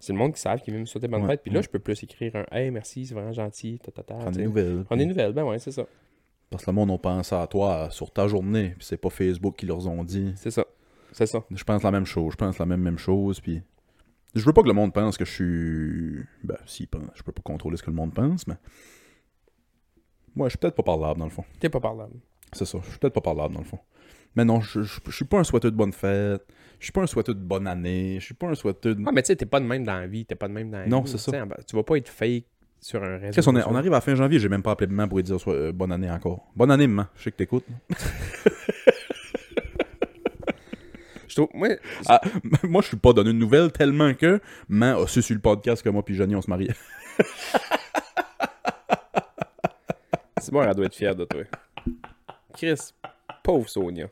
C'est le monde qui savent qui vient me souhaiter bonne Ouais, fête. Puis là, je peux plus écrire un Hey, merci, c'est vraiment gentil. Ta, ta, ta, Prendre des nouvelles. Prendre des nouvelles, ben ouais, c'est ça. Parce que le monde, on pense à toi sur ta journée, puis c'est pas Facebook qui leur ont dit. C'est ça. C'est ça. Je pense la même chose, je pense la même, même chose, puis... Je veux pas que le monde pense que je suis... Ben, s'il pense, je peux pas contrôler ce que le monde pense, mais... Moi, je suis peut-être pas parlable, dans le fond. T'es pas parlable. C'est ça, je suis peut-être pas parlable dans le fond. Mais non, je, je, je suis pas un souhaiteur de bonne fête. Je suis pas un souhaiteux de bonne année. Je suis pas un souhaiteux de. Ah, mais tu sais, t'es pas de même dans la vie. T'es pas de même dans la Non, vie. c'est ça. En Tu vas pas être fake sur un réseau. On arrive à la fin janvier, j'ai même pas appelé maman pour lui dire soit- euh, bonne année encore. Bonne année, maman. Je sais que t'écoutes. Je trouve- moi, Ah, moi, je suis pas donné une nouvelle tellement que maman a su sur le podcast que moi puis Johnny, on se mariait. c'est bon, elle doit être fière de toi. Chris, pauvre Sonia.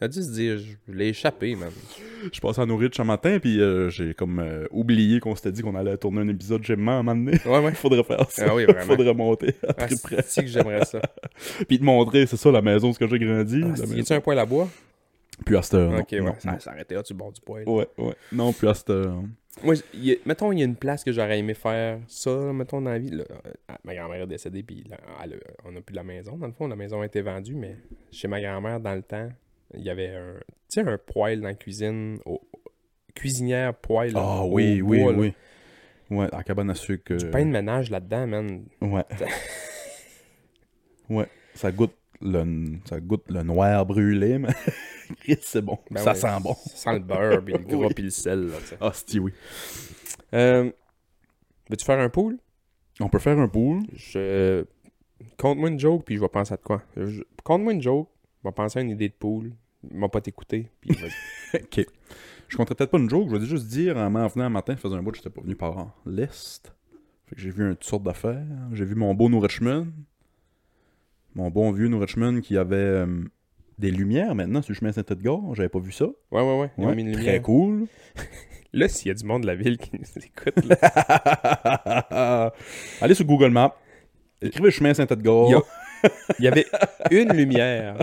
Elle a dû se dire, je l'ai échappé, man. Je passais à nourrir ce matin, puis euh, j'ai comme euh, oublié qu'on s'était dit qu'on allait tourner un épisode maman à un moment donné. Ouais, ouais. Faudrait faire ça. Ah oui, vraiment. Faudrait monter à Ah, très près. c'est que j'aimerais ça. Puis te montrer, c'est ça, la maison, ce que j'ai grandi. Ah, y a-tu un poil à bois? Puis à cette heure, non, ok, ouais. non, ça non. ça arrêtait là, tu bord du poil. Ouais, ouais. Non, puis à cette heure. Moi, j- y a- mettons, il y a une place que j'aurais aimé faire ça, mettons, dans la vie. là, euh, ma grand-mère est décédée, puis là, elle a- on n'a plus la maison, dans le fond. La maison a été vendue, mais chez ma grand-mère, dans le temps, il y avait un, un poêle dans la cuisine, au- cuisinière poêle. Ah oui, oui, bois, là. oui. Ouais, la cabane à sucre. Du euh, pain de ménage là-dedans, man. Ouais. ouais, ça goûte le, ça goûte le noir brûlé, mais c'est bon. Ben ça ouais, sent bon. Ça sent le beurre, puis le gras, Oui. puis le sel. Ah, si oui. Euh, Veux-tu faire un pool? On peut faire un pool. Je... Conte-moi une joke, puis je vais penser à de quoi. Je- Conte-moi une joke, vais penser à une idée de pool. Il m'a pas t'écouter, puis ok. Je compterais peut-être pas une joke, je vais juste dire, en m'en venant un matin, je faisais un bout, j'étais pas venu par l'Est. Fait que j'ai vu une sortes d'affaires. J'ai vu mon beau New Richmond. Mon bon vieux New Richmond qui avait euh, des lumières maintenant sur le chemin Saint-Edgar. J'avais pas vu ça. Ouais, ouais, ouais. Ils ont Ouais, mis une très lumière. cool. Là, s'il y a du monde de la ville qui nous écoute, là, Allez sur Google Maps. Écrivez chemin Saint-Edgar. Il y a- il y avait une lumière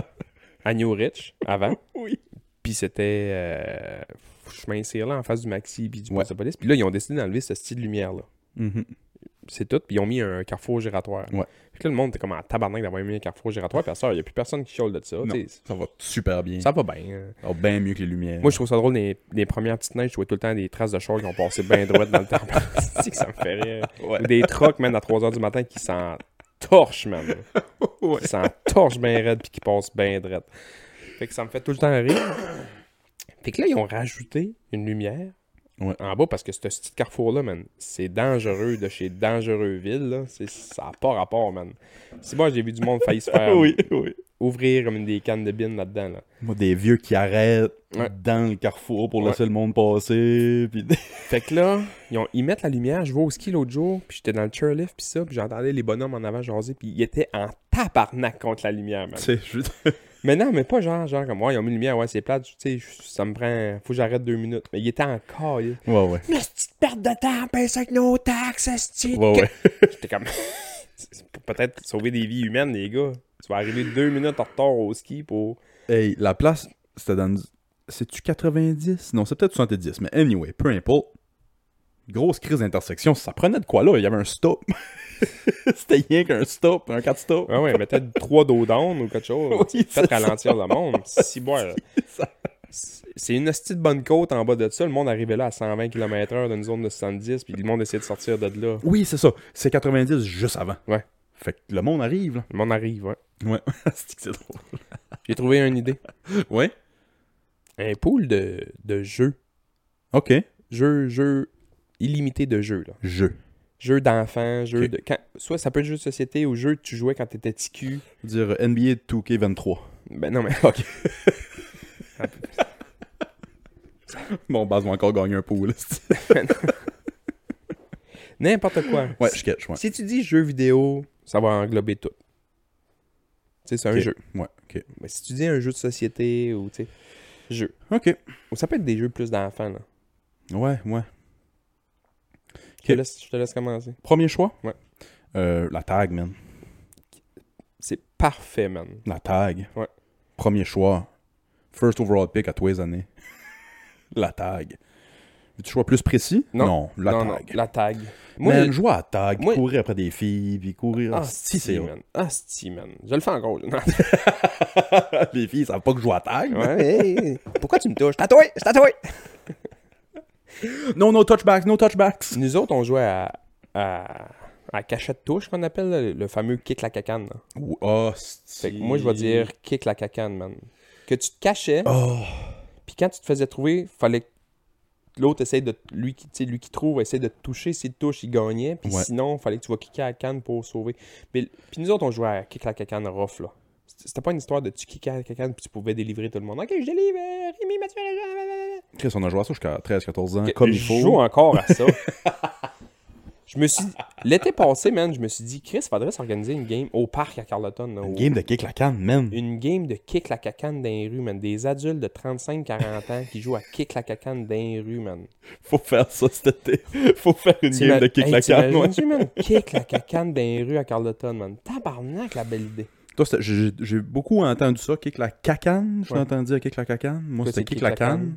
à New Rich avant. Oui. Puis c'était euh, chemin là en face du Maxi puis du Ouais. police. Puis là, ils ont décidé d'enlever ce style de lumière-là. Mhm. C'est tout. Puis ils ont mis un carrefour giratoire. Ouais. Là, le monde était comme en tabarnak d'avoir mis un carrefour giratoire. Puis à ça, il n'y a plus personne qui chiale de ça. Non. Ça va super bien. Ça va bien. va bien mieux que les lumières. Moi, je trouve ça drôle, les, les premières petites neiges, je vois tout le temps des traces de chars qui ont passé bien droite dans le temps. Que ça me fait rire. Ouais. Ou des trucks, man, à 3h du matin qui s'en torchent, man. Ouais. Qui s'en torchent bien raide puis qui passent bien droite. Fait que ça me fait tout le temps rire. Fait que là, ils ont rajouté une lumière Ouais. en bas parce que ce petit carrefour-là, man, c'est dangereux de chez Dangereuville, là. C'est- Ça n'a pas rapport, man. C'est moi, j'ai vu du monde failli se faire oui, oui. ouvrir comme des cannes de bine là-dedans, là. Moi, des vieux qui arrêtent Ouais. dans le carrefour pour Ouais. laisser le monde passer. Puis... Fait que là, ils, ont- ils mettent la lumière. Je vais au ski l'autre jour, puis j'étais dans le chairlift, puis ça, puis j'entendais les bonhommes en avant jaser, puis ils étaient en tabarnak contre la lumière, man. Sais, je... Mais non, mais pas genre, genre comme, ouais, ils ont mis la lumière, ouais, c'est plate, tu sais, ça me prend, faut que j'arrête deux minutes. Mais il était encore, il... Ouais, ouais. Mais c'est une perte de temps, paye avec nos taxes, esti. Ouais, ouais. J'étais comme, c'est pour peut-être sauver des vies humaines, les gars. Tu vas arriver deux minutes en retard au ski pour... Hey, la place, c'était dans. C'est-tu 90 Non, c'est peut-être 70, mais anyway, peu importe. Grosse crise d'intersection, ça prenait de quoi là? Il y avait un stop. c'était rien qu'un stop, un 4 stop. Ouais, ouais, peut-être trois dos down ou quelque chose. Oui, Faites c'est ralentir le monde. Si. C'est une hostie de bonne côte en bas de ça. Le monde arrivait là à 120 km/h dans une zone de 70, puis le monde essayait de sortir de là. Oui, c'est ça. C'est 90 juste avant. Ouais. Fait que le monde arrive, là. Le monde arrive, ouais. Ouais. c'est que c'est drôle. J'ai trouvé une idée. Ouais. Un pool de, de jeux. Ok. Jeux, jeux illimité de jeux, là. Jeu. Jeux d'enfants, jeux de... Quand... Soit ça peut être jeux de société ou jeux que tu jouais quand t'étais TQ. Dire NBA 2K23. Ben non, mais... Ok. Bon, base va encore gagner un pool. N'importe quoi. ouais, je catch, ouais. Si tu dis jeux vidéo, ça va englober tout. Tu sais, c'est un jeu. Ouais, ok. Mais si tu dis un jeu de société ou, tu sais, jeu. Ok. Ou ça peut être des jeux plus d'enfants, là. Ouais, ouais. Je, te laisse, je te laisse commencer. Premier choix? Ouais. Euh, la tag, man. C'est parfait, man. La tag? Ouais. Premier choix. First overall pick à tous les années. la tag. Veux-tu choix plus précis? Non. la non, non, tag. la tag. Moi, man, jouer à la tag, moi- courir après des filles, puis courir... Ah, si, man. Ah, si, man. Je le fais encore. là. Les filles, ils savent pas que je joue à la tag. ouais, hey, hey. Pourquoi tu me touches? Tatoué! Je tatoué! Non, no touchbacks, no touchbacks. Nous autres, on jouait à, à, à cachette touche, qu'on appelle, là, le fameux kick la cacane. Oh, Fait que moi, je vais dire kick la cacane, man. Que tu te cachais, Oh, Puis quand tu te faisais trouver, fallait que l'autre essaye de. Lui qui, lui qui trouve, essaie de te toucher. S'il te touche, il gagnait. Puis Ouais. sinon, fallait que tu vas kicker à la canne pour sauver. Mais, puis nous autres, on jouait à kick la canne rough, là. C'était pas une histoire de tu kickais canne puis tu pouvais délivrer tout le monde. Ok, je délivre, euh, Rémi, Mathieu, Chris, on a joué à ça jusqu'à 13-14 ans, comme il je faut. joue encore à ça. je me suis. L'été passé, man, je me suis dit, Chris, faudrait s'organiser une game au parc à Carleton. là, au- Une game de kick la canne, man. Une game de kick la cacane dans les rues, man. Des adultes de 35-40 ans qui jouent à kick la cacane dans les rues, man. Faut faire ça cet été. Faut faire une game de kick Hey, la canne. ouais. t'imagines-tu, man? Kick la cacane dans les rues à Carleton, man? Tabarnak, la belle idée. Toi, j'ai beaucoup entendu ça, kick la cacane. Je t'ai Ouais. entendu dire kick la cacane. Moi, c'était kick kick la la canne.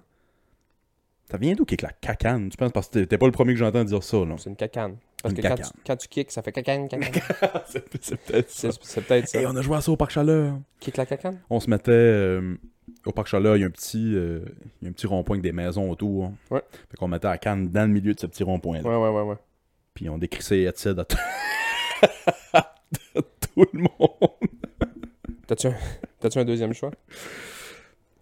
Ça vient d'où kick la cacane? Tu penses? Parce que t'es- pas le premier que j'entends dire ça, là. C'est une cacane. Parce Une que quand tu, cacane. quand tu kicks, ça fait cacane, cacane. c'est peut-être ça. C'est peut-être ça. Et on a joué à ça au Parc Chaleur. Kick la cacane? On se mettait euh, au Parc Chaleur, il y a un petit, euh, il y a un petit rond-point avec des maisons autour. Ouais. Fait qu'on mettait la canne dans le milieu de ce petit rond-point-là. Ouais, ouais, ouais, ouais. Puis on décrissait Etsed à, à tout le monde. T'as-tu un... un deuxième choix?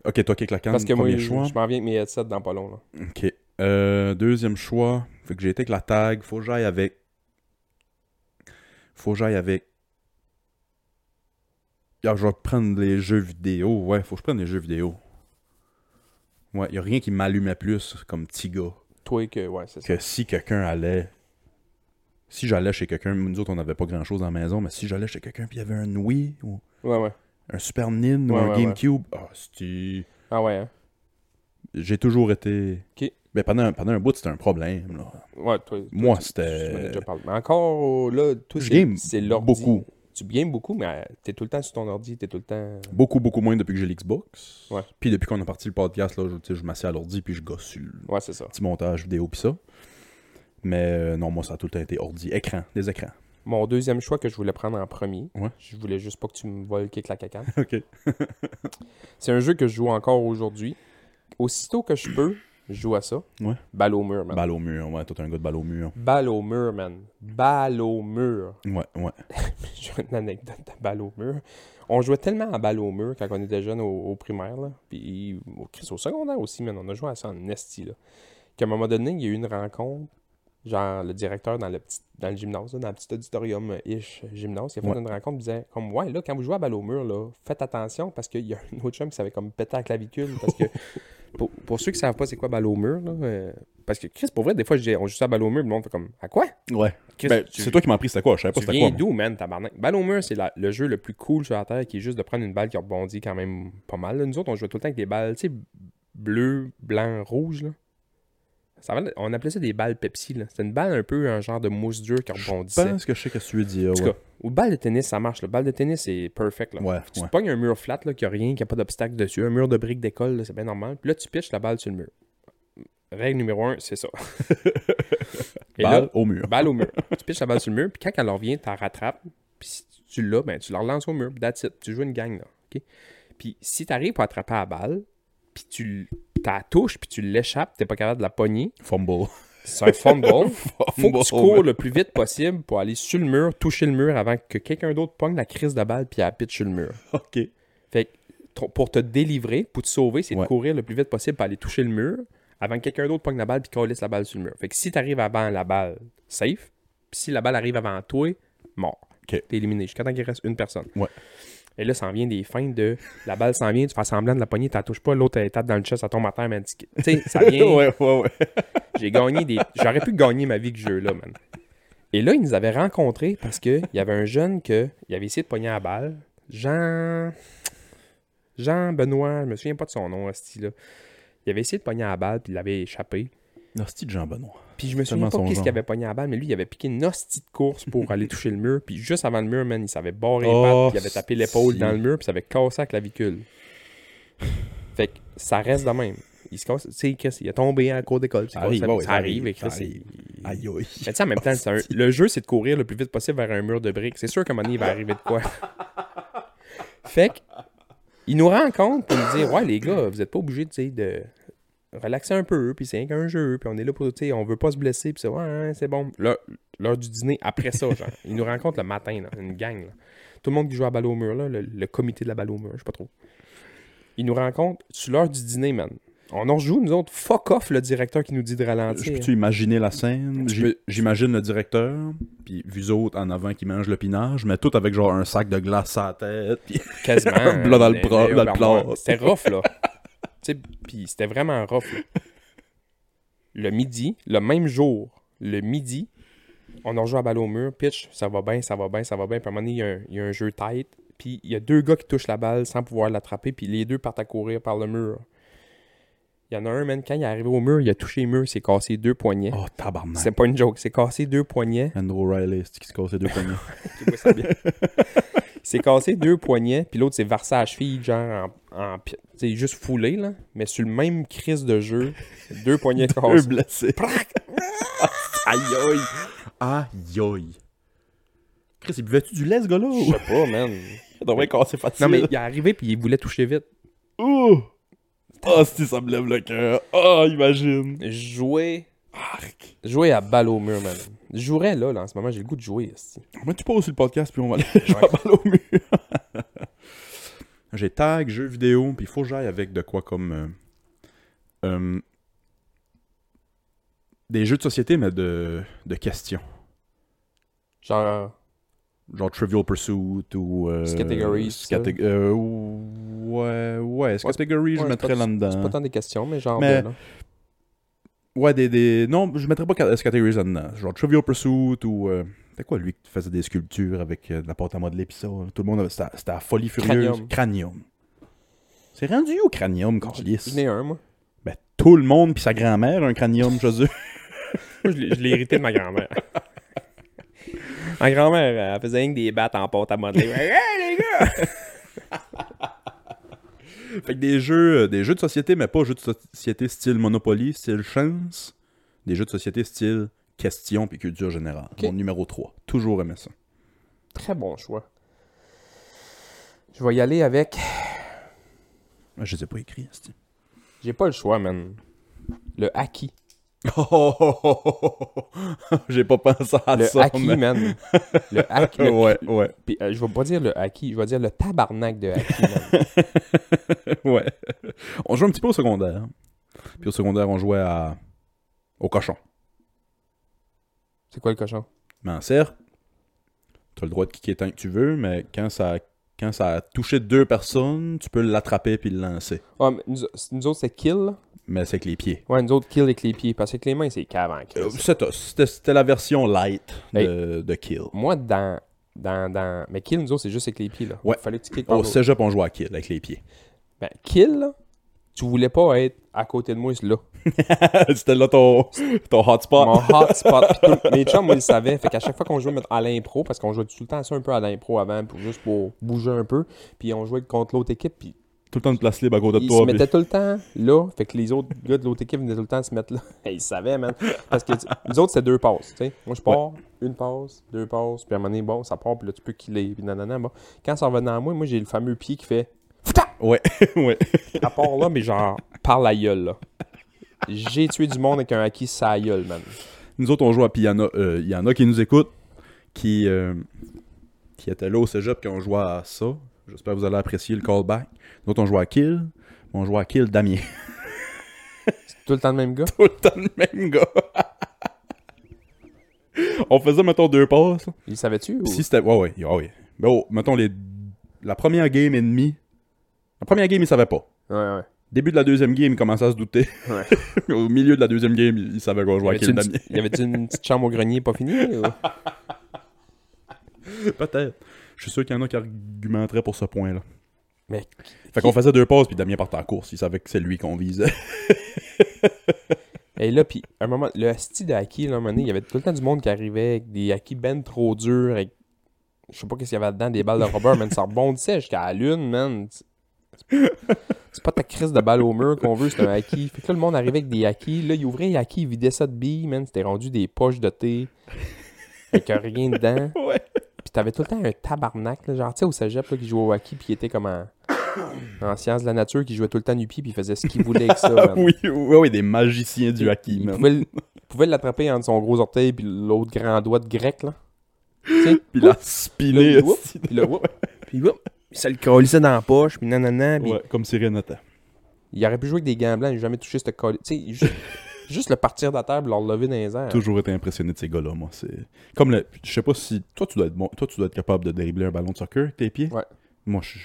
Ok, toi, kick la canne, Parce que moi, choix. je m'en viens avec mes headsets dans pas long, là. Ok. Euh, deuxième choix. Fait que j'ai été avec la tag. Faut que j'aille avec. Faut que j'aille avec. Ah, je vais prendre les jeux vidéo. Ouais, faut que je prenne les jeux vidéo. Ouais, y a rien qui m'allumait plus comme petit gars Toi, que, ouais, c'est ça. que si quelqu'un allait. Si j'allais chez quelqu'un, nous autres on n'avait pas grand chose dans la maison, mais si j'allais chez quelqu'un puis il y avait un Wii ou Ouais, ouais. un Super Nintendo ou un. GameCube, ah, c'était. Ah ouais, hein? J'ai toujours été. Mais pendant, pendant un bout, c'était un problème. Là. Ouais, toi. Moi, toi, c'était- tu. Mais encore, là, toi, Je c'est- game c'est l'ordi. beaucoup. Tu games beaucoup, mais euh, t'es tout le temps sur ton ordi, t'es tout le temps. Beaucoup, beaucoup moins depuis que j'ai l'Xbox. Ouais. Puis depuis qu'on a parti le podcast, là, je m'assieds à l'ordi puis je gosse sur le Ouais, c'est ça. petit montage vidéo puis ça. Mais euh, non, moi, ça a tout le temps été ordi. Écran, des écrans. Mon deuxième choix que je voulais prendre en premier, Ouais. je voulais juste pas que tu me voles kick la cacane. OK. C'est un jeu que je joue encore aujourd'hui. Aussitôt que je peux, je joue à ça. Ouais. Balle au mur, man. Balle au mur, ouais, toi, t'es un gars de balle au mur. Balle au mur, man. Balle au mur. Ouais, ouais. J'ai une anecdote de balle au mur. On jouait tellement à balle au mur quand on était jeune au, au primaire, là. Puis au, au secondaire aussi, man. On a joué à ça en esti, là. Qu'à un moment donné, il y a eu une rencontre. Genre, le directeur dans le, petit, dans le gymnase, là, dans le petit auditorium-ish gymnase, il a fait Ouais. une rencontre, il disait comme, ouais, là, quand vous jouez à balle au mur, là, faites attention parce qu'il y a un autre chum qui savait comme péter la clavicule. Parce que, pour, pour ceux qui savent pas c'est quoi balle au mur, là, euh, parce que Chris, pour vrai, des fois, je dis, on joue ça à balle au mur, le monde fait comme, à quoi? Ouais. Chris, Ben, tu- c'est toi qui m'as pris, c'était quoi? Je savais pas tu c'était viens quoi. d'où, man, tabarnak? Balle au mur, c'est la- le jeu le plus cool sur la Terre qui est juste de prendre une balle qui rebondit quand même pas mal. là. Nous autres, on jouait tout le temps avec des balles, tu sais, bleu, blanc, rouge, là. Ça on appelait ça des balles Pepsi. C'était une balle un peu un genre de mousse dure qui Je rebondissait. pense que je sais que tu veux dire. En tout Ouais, cas, ou balle de tennis, ça marche. Le balle de tennis, c'est perfect, là. ouais. Tu ouais. te pognes un mur flat, là, qui a rien, qui a pas d'obstacle dessus, un mur de briques d'école, c'est bien normal. Puis là, tu pitches la balle sur le mur. Règle numéro un, c'est ça. Et là, Balle au mur. balle au mur. tu pitches la balle sur le mur, puis quand elle revient, tu la rattrapes. Puis si tu l'as, ben, tu la relances au mur. That's it. Tu joues une gang, là. OK? Puis si tu arrives à attraper la balle, puis tu la touches, puis tu l'échappes, tu pas capable de la pogner, Fumble. c'est un fumble. Faut que tu cours le plus vite possible pour aller sur le mur, toucher le mur avant que quelqu'un d'autre pogne la crise de balle puis elle pitch sur le mur. OK. Fait que pour te délivrer, pour te sauver, c'est de courir le plus vite possible pour aller toucher le mur avant que quelqu'un d'autre pogne la balle puis calisse la balle sur le mur. Fait que si t'arrives avant la balle, safe. Puis si la balle arrive avant toi, mort. Ok. T'es éliminé jusqu'à temps qu'il reste une personne. Ouais. Et là, ça en vient des fins de la balle s'en vient, tu fais semblant de la poignée, tu la touches pas, l'autre elle tape dans le chest, ça tombe à terre, man. Tu sais, ça vient. ouais, ouais, ouais. J'ai gagné des. J'aurais pu gagner ma vie que jeu-là, man. Et là, ils nous avaient rencontrés parce qu'il y avait un jeune que il avait essayé de pogner à la balle. Jean. Jean Benoît, je me souviens pas de son nom, ce là Il avait essayé de pogner à la balle, puis il l'avait échappé. Hostie de Jean-Benoît. Puis je me souviens pas qu'est-ce qu'il avait pogné à la balle, mais lui, il avait piqué une hostie de course pour aller toucher le mur. Puis juste avant le mur, man, il s'avait barré les Oh, pattes, puis il avait tapé l'épaule si. dans le mur, puis ça avait cassé la clavicule. Fait que ça reste de même. Il se casse, tu sais, Chris, il a tombé à la cour d'école. Ça arrive, ça, ouais, ça arrive, et Chris, il- Aïe, aïe. mais tu sais, en même temps, un- le jeu, c'est de courir le plus vite possible vers un mur de briques. C'est sûr qu'à un moment donné, il va arriver de quoi. fait que, il nous rencontre pour nous dire Ouais, les gars, vous êtes pas obligés tu sais, de relaxer un peu, puis c'est rien qu'un jeu, puis on est là pour, tu sais, on veut pas se blesser, puis c'est ouais, hein, c'est bon. L'heure du dîner, après ça, genre, il nous rencontre le matin, là, une gang. là. Tout le monde qui joue à balle au mur, là, le, le comité de la balle au mur, je sais pas trop. Il nous rencontre sur l'heure du dîner, man. On en rejoue, nous autres. Fuck off, le directeur qui nous dit de Je ralentir. peux-tu imaginer la scène? Peux- J'imagine le directeur, puis vous autres en avant qui mangent le pinage, mais tout avec genre un sac de glace à la tête. puis- Quasiment. Blanc dans le le mais- plat. C'était rough, là. Puis c'était vraiment rough, là. Le midi, le même jour, le midi, on en joue à balle au mur, pitch, ça va bien, ça va bien, ça va bien. Puis à un moment donné, il y a un, il y a un jeu tight, puis il y a deux gars qui touchent la balle sans pouvoir l'attraper, puis les deux partent à courir par le mur. Il y en a un, man, quand il est arrivé au mur, il a touché le mur, il s'est cassé deux poignets. Oh, tabarnak. C'est pas une joke, il s'est cassé deux poignets. Andrew Riley, c'est qui se cassait deux poignets? S'est cassé deux poignets, puis l'autre s'est versé à la cheville, genre en. sais, juste foulé, là. Mais sur le même crise de jeu, deux poignets Deux cassés. blessés. aïe aïe. Aïe aïe. Chris, il buvait-tu du lait, ce gars-là? Je sais pas, man. Il devrait casser facile. Non, mais il est arrivé, puis il voulait toucher vite. Ouh! Ah, si, ça me lève le cœur. Ah, imagine. Jouer. Arc. Jouer à balle au mur, man. Je jouerais là, là, en ce moment, j'ai le goût de jouer. esti. Moi, tu poses sur le podcast, puis on va aller jouer à balle au mur? J'ai tag, jeux vidéo, puis il faut que j'aille avec de quoi comme... euh, euh, des jeux de société, mais de, de questions. Genre. Genre Trivial Pursuit ou... Euh, Categories, Scateg- euh, ouais, ouais. Categories, je mettrais là-dedans. C'est pas tant des questions, mais genre. Mais-. Ouais, des, des... Non, je mettrais pas ca- categories là-dedans. Genre Trivial Pursuit ou... Euh... C'était quoi, lui, qui faisait des sculptures avec euh, de la pâte à modeler pis ça? là? Tout le monde... avait- C'était c'était la folie furieuse. Cranium. C'est rendu au cranium, Carlis. J'en ai un, moi. Ben, tout le monde pis sa grand-mère a un cranium chez eux. Moi, je l'ai je l'ai hérité de ma grand-mère. ma grand-mère, elle faisait rien que des battes en pâte à modeler. hey, les gars! fait que des jeux, euh, des jeux de société, mais pas jeux de société style Monopoly, style Chance. Des jeux de société style Question puis culture générale. Mon numéro 3. Toujours aimé ça. Très bon choix. Je vais y aller avec. Ah, Je les ai pas écrits, J'ai pas le choix, man. Le Haki. J'ai pas pensé à Le ça. Haki, mais- man. Le Haki. le- ouais, ouais, Puis, euh, je vais pas dire le Haki, je vais dire le tabarnak de Haki, man. ouais. On jouait un petit peu au secondaire. Puis au secondaire, on jouait à... au cochon. C'est quoi le cochon? Mais en cercle, tu as le droit de kicker tant que tu veux, mais quand ça, quand ça a touché deux personnes, tu peux l'attraper puis le lancer. Ah, mais nous, nous autres, c'est kill. Mais c'est avec les pieds. Ouais, nous autres, kill avec les pieds. Parce que avec les mains, c'est cave Euh. C'était c'était la version light de, de Kill. Moi, dans, dans, dans. Mais kill, nous autres, c'est juste avec les pieds, là. Ouais. Fallait que tu Au cégep, on jouait à Kill avec les pieds. Ben, kill, tu voulais pas être à côté de moi, c'est là. C'était là ton, ton hotspot. Mon hotspot. Tout- Mes chums, moi, ils savaient. Fait qu'à chaque fois qu'on jouait à l'impro, parce qu'on jouait tout le temps ça un peu à l'impro avant, pour, juste pour bouger un peu, puis on jouait contre l'autre équipe, puis Tout le temps de place libre à côté de ils toi. se puis- mettaient tout le temps là. Fait que les autres gars de l'autre équipe venaient tout le temps se mettre là. ils savaient, man. Parce que nous autres, c'est deux passes. Moi, je pars, une passe, deux passes, puis à un moment donné, bon, ça part, puis là, tu peux killer, puis nanana. Bon. Quand ça revenait à moi, moi, j'ai le fameux pied qui fait. Ouais, ouais. À part là, mais genre, par la gueule, là. J'ai tué du monde avec un acquis sa gueule, man. Nous autres, on joue à. Puis il y, en a, euh, y en a qui nous écoutent, qui, euh, qui étaient là au cégep, qui ont joué à ça. J'espère que vous allez apprécier le callback. Nous autres, on joue à Kill. On joue à Kill Damien. Tout le temps le même gars? Tout le temps le même gars. on faisait, mettons, deux passes. Il savait-tu? Ou... Si c'était. Ouais, ouais, ouais, ouais. Mais oh, mettons, les... la première game et demie. La première game, il savait pas. Ouais, ouais. Début de la deuxième game, il commençait à se douter. Ouais. Au milieu de la deuxième game, il savait qu'on jouait à Damien. petite- y avait-tu une petite chambre au grenier pas finie? ou- Peut-être. Je suis sûr qu'il y en a qui argumenteraient pour ce point-là. Mais Fait qu'on faisait deux passes, puis Damien partait en course. Il savait que c'est lui qu'on visait. Et là, puis, à un moment, le sti de là, un moment donné, il y avait tout le temps du monde qui arrivait avec des haki ben trop durs, avec, je sais pas qu'est-ce qu'il y avait dedans, des balles de rubber, man, ça rebondissait jusqu'à la lune, man. C'est- pas ta crise de balle au mur qu'on veut, c'est un haki. Fait que là, le monde arrivait avec des haki. Là, il ouvrait les haki, il vidait ça de billes, man. C'était rendu des poches de thé. Avec rien dedans. ouais. Puis t'avais tout le temps un tabarnak, là, genre, tu sais, au cégep, là, qui jouait au hockey, puis il était comme en, en sciences de la nature, qui jouait tout le temps nu pied, puis il faisait ce qu'il voulait avec ça, man. oui, oui, oui, des magiciens du Il man. il pouvait l'attraper entre son gros orteil puis l'autre grand doigt de grec, là. Puis la Puis spinner. là, whoop, puis là, whoop, puis whoop, ça le collissait dans la poche, puis nanana, puis Ouais, comme Sirenata. Il aurait pu jouer avec des gants blancs, il n'a jamais touché ce colis. Tu sais, juste, juste le partir de la table, leur lever dans les airs. toujours été impressionné de ces gars-là, moi. C'est comme le. Je sais pas si. Toi, tu dois être bon. Toi, tu dois être capable de dribbler un ballon de soccer avec tes pieds? Ouais. Moi, je-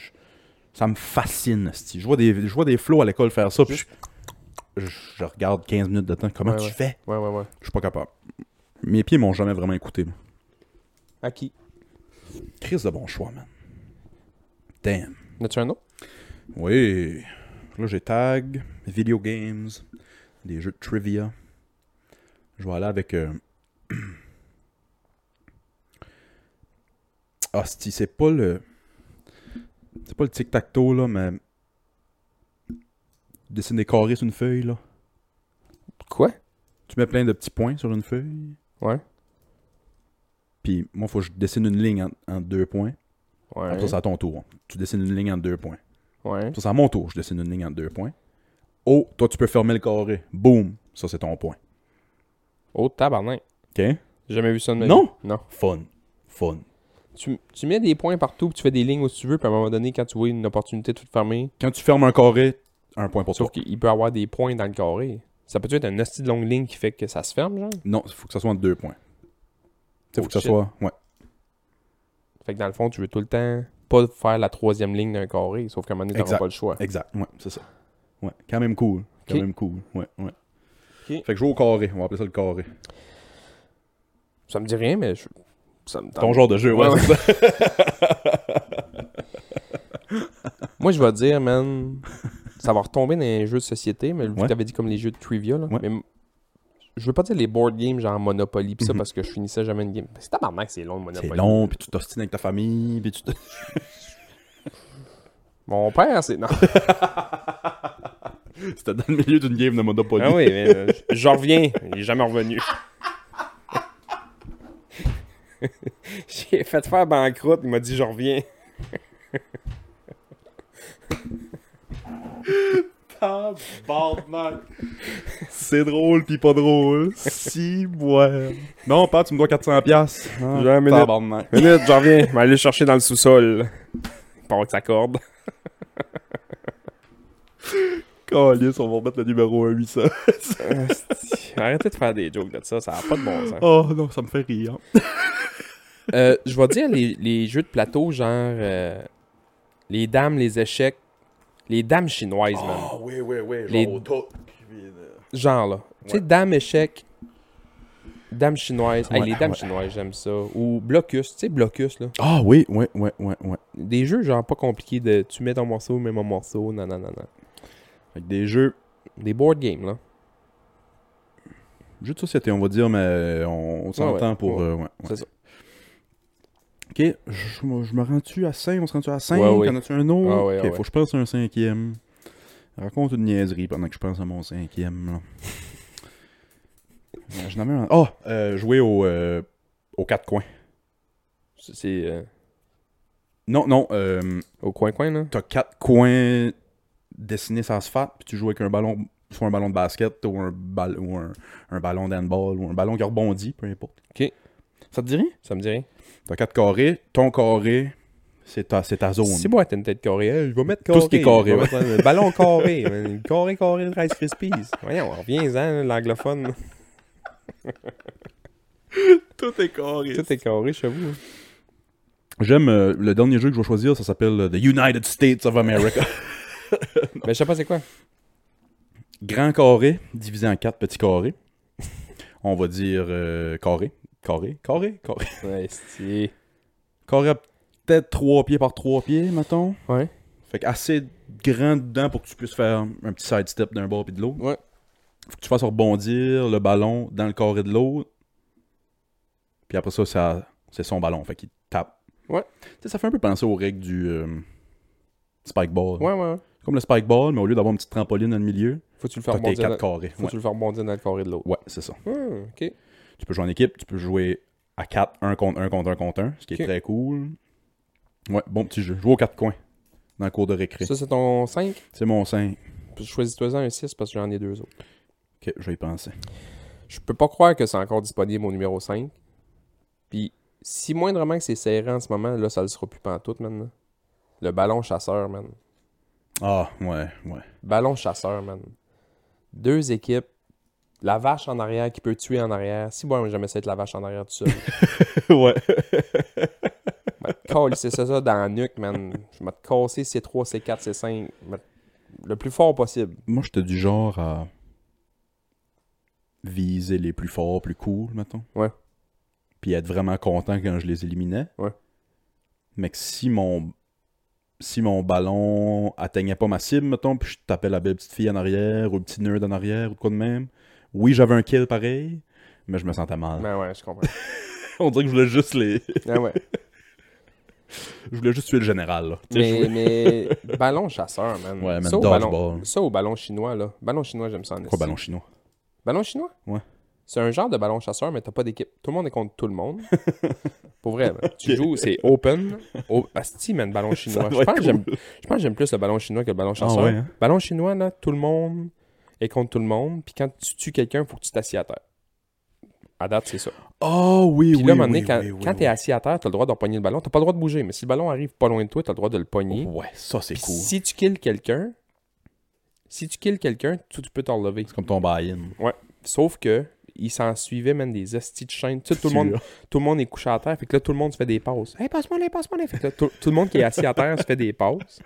ça me fascine. Je vois des, je vois des flots à l'école faire ça, puis je, regarde 15 minutes de temps. Comment Ouais, tu ouais. fais Ouais, ouais, ouais. Je suis pas capable. Mes pieds m'ont jamais vraiment écouté. moi. À qui? Chris de bon choix, man. Damn. As-tu un autre? Oui. Là, j'ai tag, video games, des jeux de trivia. Je vais aller avec. euh, Ah, c'ti, c'est pas le. C'est pas le tic-tac-toe, là, mais. Dessine des carrés sur une feuille, là. Quoi? Tu mets plein de petits points sur une feuille. Ouais. Puis, moi, faut que je dessine une ligne en, en deux points. Ouais. Après ça, c'est à ton tour. Tu dessines une ligne en deux points. Ouais. Ça, c'est à mon tour. Je dessine une ligne en deux points. Oh, toi, tu peux fermer le carré. Boom. Ça, c'est ton point. Oh, tabarnak. OK? J'ai jamais vu ça de ma Non? vie. Non. Fun. Fun. Tu, tu mets des points partout, puis tu fais des lignes où tu veux, puis à un moment donné, quand tu vois une opportunité de tout fermer, Quand tu fermes un carré, un point pour sauf toi. qu'il peut avoir des points dans le carré. Ça peut être un hostie de longue ligne qui fait que ça se ferme, genre? Non, il faut que ça soit en deux points. Il Oh, faut que ça shit. soit. Ouais. Fait que dans le fond, tu veux tout le temps pas faire la troisième ligne d'un carré, sauf qu'à un moment donné, t'auras pas le choix. Exact. Ouais, c'est ça. Ouais. Quand même cool. Quand même cool. Ouais, ouais. Fait que je joue au carré. On va appeler ça le carré. Ça me dit rien, mais je... ça me Ton genre de jeu, ouais. Ouais, c'est ça. Moi, je vais dire, man, ça va retomber dans les jeux de société, mais Ouais. t'avais dit comme les jeux de trivia, là. Mais je veux pas dire les board games genre Monopoly, pis ça Mhm. parce que je finissais jamais une game. C'est tabarnak, c'est long, le Monopoly. C'est long, puis tu t'ostines avec ta famille, puis tu te... Mon père, c'est. Non. C'était dans le milieu d'une game de Monopoly. Ah oui, mais euh, j'en reviens. Il est jamais revenu. J'ai fait faire banqueroute, il m'a dit j'en reviens. C'est drôle pis pas drôle. Si, ouais. Non, pas, tu me dois 400 piastres. Ah, J'ai un minute. tabarnak. Minute, j'en reviens. Je vais aller le chercher dans le sous-sol. Pas que ça corde. Calice, on va remettre le numéro 1 800. Arrêtez de faire des jokes de ça, ça n'a pas de bon sens. Oh non, ça me fait rire. Euh, je vais dire les, les jeux de plateau, genre euh, les dames, les échecs, les dames chinoises, man. Ah oui, oui, oui. Genre Les- au. Genre là. Tu sais, Ouais. dames, échecs, dames chinoises. Hey, Ouais, les dames ouais. chinoises, j'aime ça. Ou Blocus, tu sais, Blocus, là. Ah oui, ouais, ouais, ouais, ouais. Des jeux, genre pas compliqués de tu mets ton morceau, mets mon morceau, non, non, non, non. Avec des jeux, Des board games, là. jeux de société, on va dire, mais on, on s'entend ouais, pour. ouais. euh, ouais, ouais. C'est ça. Ok, je, me- rends-tu à 5 On se rend-tu à 5 Ouais, ouais. En as-tu un autre? Ah ouais, Ok, ah faut que je pense à un cinquième. Raconte une niaiserie pendant que je pense à mon cinquième. Là. Je un. Oh, euh, jouer au, euh, aux quatre coins. C'est- euh, Non, non, euh, au coin-coin, là? t'as quatre coins dessinés sur asphalte, puis tu joues avec un ballon, soit un ballon de basket ou un, bal- ou un, un ballon d'handball ou un ballon qui rebondit, peu importe. Ok. Ça te dit rien? Ça me dit rien. T'as quatre carrés, ton carré, c'est ta, c'est ta zone. C'est bon, t'as une tête carrée. Je vais mettre Tout ce qui est carré, ouais. un ballon carré. carré, carré de Rice Krispies. Voyons, reviens-en, l'anglophone. Tout est carré. Tout est carré chez vous. hein. J'aime euh, le dernier jeu que je vais choisir, ça s'appelle euh, The United States of America. Mais je sais pas c'est quoi. Grand carré, divisé en quatre petits carrés. On va dire euh, carré. Carré, carré, carré. Ouais, c'est... Carré à peut-être 3 pieds par 3 pieds, mettons. Ouais. Fait que assez grand dedans pour que tu puisses faire un petit sidestep d'un bord puis de l'autre. Ouais. Faut que tu fasses rebondir le ballon dans le carré de l'autre. Puis après ça, ça c'est son ballon. Fait qu'il tape. Ouais. Tu sais, ça fait un peu penser aux règles du euh, spike ball. Ouais, ouais. Comme le spike ball, mais au lieu d'avoir une petite trampoline dans le milieu, Faut que tu le tes rebondir. Dans... carrés. Faut Ouais. tu le fasses rebondir dans le carré de l'autre. Ouais, c'est ça. Hmm, ok. Tu peux jouer en équipe, tu peux jouer à 4, 1 contre 1 contre 1 contre 1, ce qui est très cool. Ouais, bon petit jeu. Jouer aux 4 coins dans le cours de récré. Ça, c'est ton 5. C'est mon 5. Puis choisis-toi un 6 parce que j'en ai deux autres. Ok, je vais y penser. Je peux pas croire que c'est encore disponible au numéro 5. Puis, si moindrement que c'est serré en ce moment, là, ça le sera plus pantoute maintenant. Le ballon chasseur, man. Ah, ouais, ouais. Ballon chasseur, man. Deux équipes. La vache en arrière qui peut tuer en arrière. Si moi, jamais ça être la vache en arrière tout seul. ouais. Call, c'est ça, ça dans la nuque, man. Je vais te casser C3, C4, C5. mais Le plus fort possible. Moi, j'étais du genre à viser les plus forts, plus cool, mettons. Ouais. Puis être vraiment content quand je les éliminais. Ouais. Mais que si mon si mon ballon atteignait pas ma cible, mettons, puis je tapais la belle petite fille en arrière ou le petit nerd en arrière ou de quoi de même, oui, j'avais un kill pareil, mais je me sentais mal. Ben ouais, je comprends. On dirait que je voulais juste les. Ben ouais. je voulais juste tuer le général, là. Mais, mais ballon chasseur, man. Ouais, man, ça, au ballon, ça au ballon chinois, là. Ballon chinois, j'aime ça en Quoi, ballon chinois? Ballon chinois? Ouais. C'est un genre de ballon chasseur, mais t'as pas d'équipe. Tout le monde est contre tout le monde. Pour vrai, man. Tu joues, c'est open. Oh, Asti, man, ballon chinois. Je pense, être que j'aime, je pense que j'aime plus le ballon chinois que le ballon chasseur. ouais, hein? Ballon chinois, là, tout le monde est contre tout le monde. Puis quand tu tues quelqu'un, faut que tu t'assieds à terre. À date, c'est ça. Oh oui, Puis oui. là, à un moment oui, donné, quand, oui, oui, quand oui. t'es assis à terre, t'as le droit de repogner le ballon. T'as pas le droit de bouger, mais si le ballon arrive pas loin de toi, t'as le droit de le pogner. Ouais, ça c'est Puis cool. Si tu kills quelqu'un, si tu kills quelqu'un, tu, tu peux t'en relever. C'est comme ton buy-in. Sauf que il s'en suivait même des hosties de chaîne. Tu sais, tout, le monde, tout le monde est couché à terre. Fait que là, tout le monde se fait des passes. Hey, passe-moi les, passe-moi les. Fait que là, tout, tout le monde qui est assis à terre se fait des passes.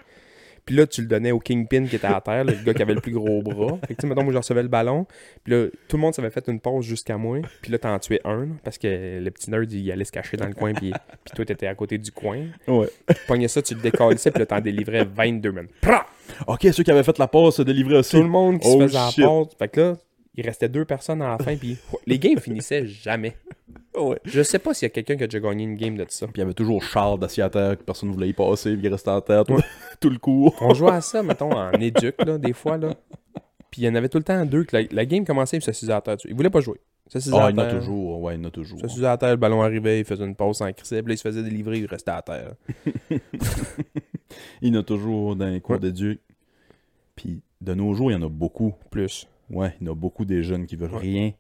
Puis là, tu le donnais au Kingpin qui était à terre, le gars qui avait le plus gros bras. Fait que tu sais, mettons, moi, je recevais le ballon. Puis là, tout le monde s'avait fait une pause jusqu'à moi. Puis là, t'en tuais un, là, parce que le petit nerd, il allait se cacher dans le coin. Puis, puis toi, t'étais à côté du coin. Ouais. Tu pognais ça, tu le décalissais. Puis là, t'en délivrais 22, man. Prah! Ok, ceux qui avaient fait la passe se délivraient aussi. Tout le monde qui Oh, se faisait la pause. Fait que là, il restait deux personnes à la fin. Puis les games finissaient jamais. Ouais. Je sais pas s'il y a quelqu'un qui a déjà gagné une game de ça. Puis il y avait toujours Charles d'assis à terre que personne ne voulait y passer, puis il restait à terre tout, tout le cours. On jouait à ça, mettons, en éduc, là, des fois, là. Puis il y en avait tout le temps deux que la, la game commençait se s'assisait à terre. dessus. Ils voulaient pas jouer. S'assisaient Ah, à il y en a terre. toujours. Ouais, il y en a toujours. S'assisaient à terre, le ballon arrivait, il faisait une pause sans crisser, puis là, il se faisait délivrer, il restait à terre. Il y en a toujours dans les cours Ouais. d'éduc. Puis de nos jours, il y en a beaucoup. Plus. Ouais, il y en a beaucoup des jeunes qui veulent Ouais. rien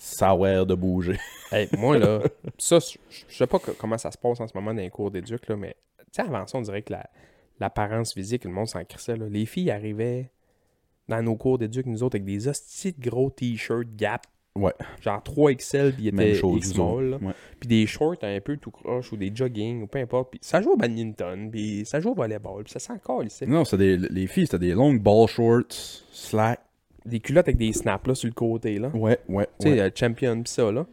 savoir de bouger. Hey, moi, là, ça, je sais pas co- comment ça se passe en ce moment dans les cours d'éduc, là, mais, avant ça, on dirait que la- l'apparence physique, le monde s'en crissait, là. Les filles arrivaient dans nos cours d'éduc, nous autres, avec des hosties de gros t-shirts Gap. Ouais. Genre 3XL, puis autres. small. Ouais. Puis des shorts un peu tout croche, ou des jogging, ou peu importe. Puis ça joue au badminton, puis ça joue au volleyball, puis ça sent encore. Non, des, les filles, c'était des longues ball shorts, slack. Des culottes avec des snaps, là, sur le côté, là. Ouais, ouais. Tu sais, ouais. euh, champion, pis ça, là.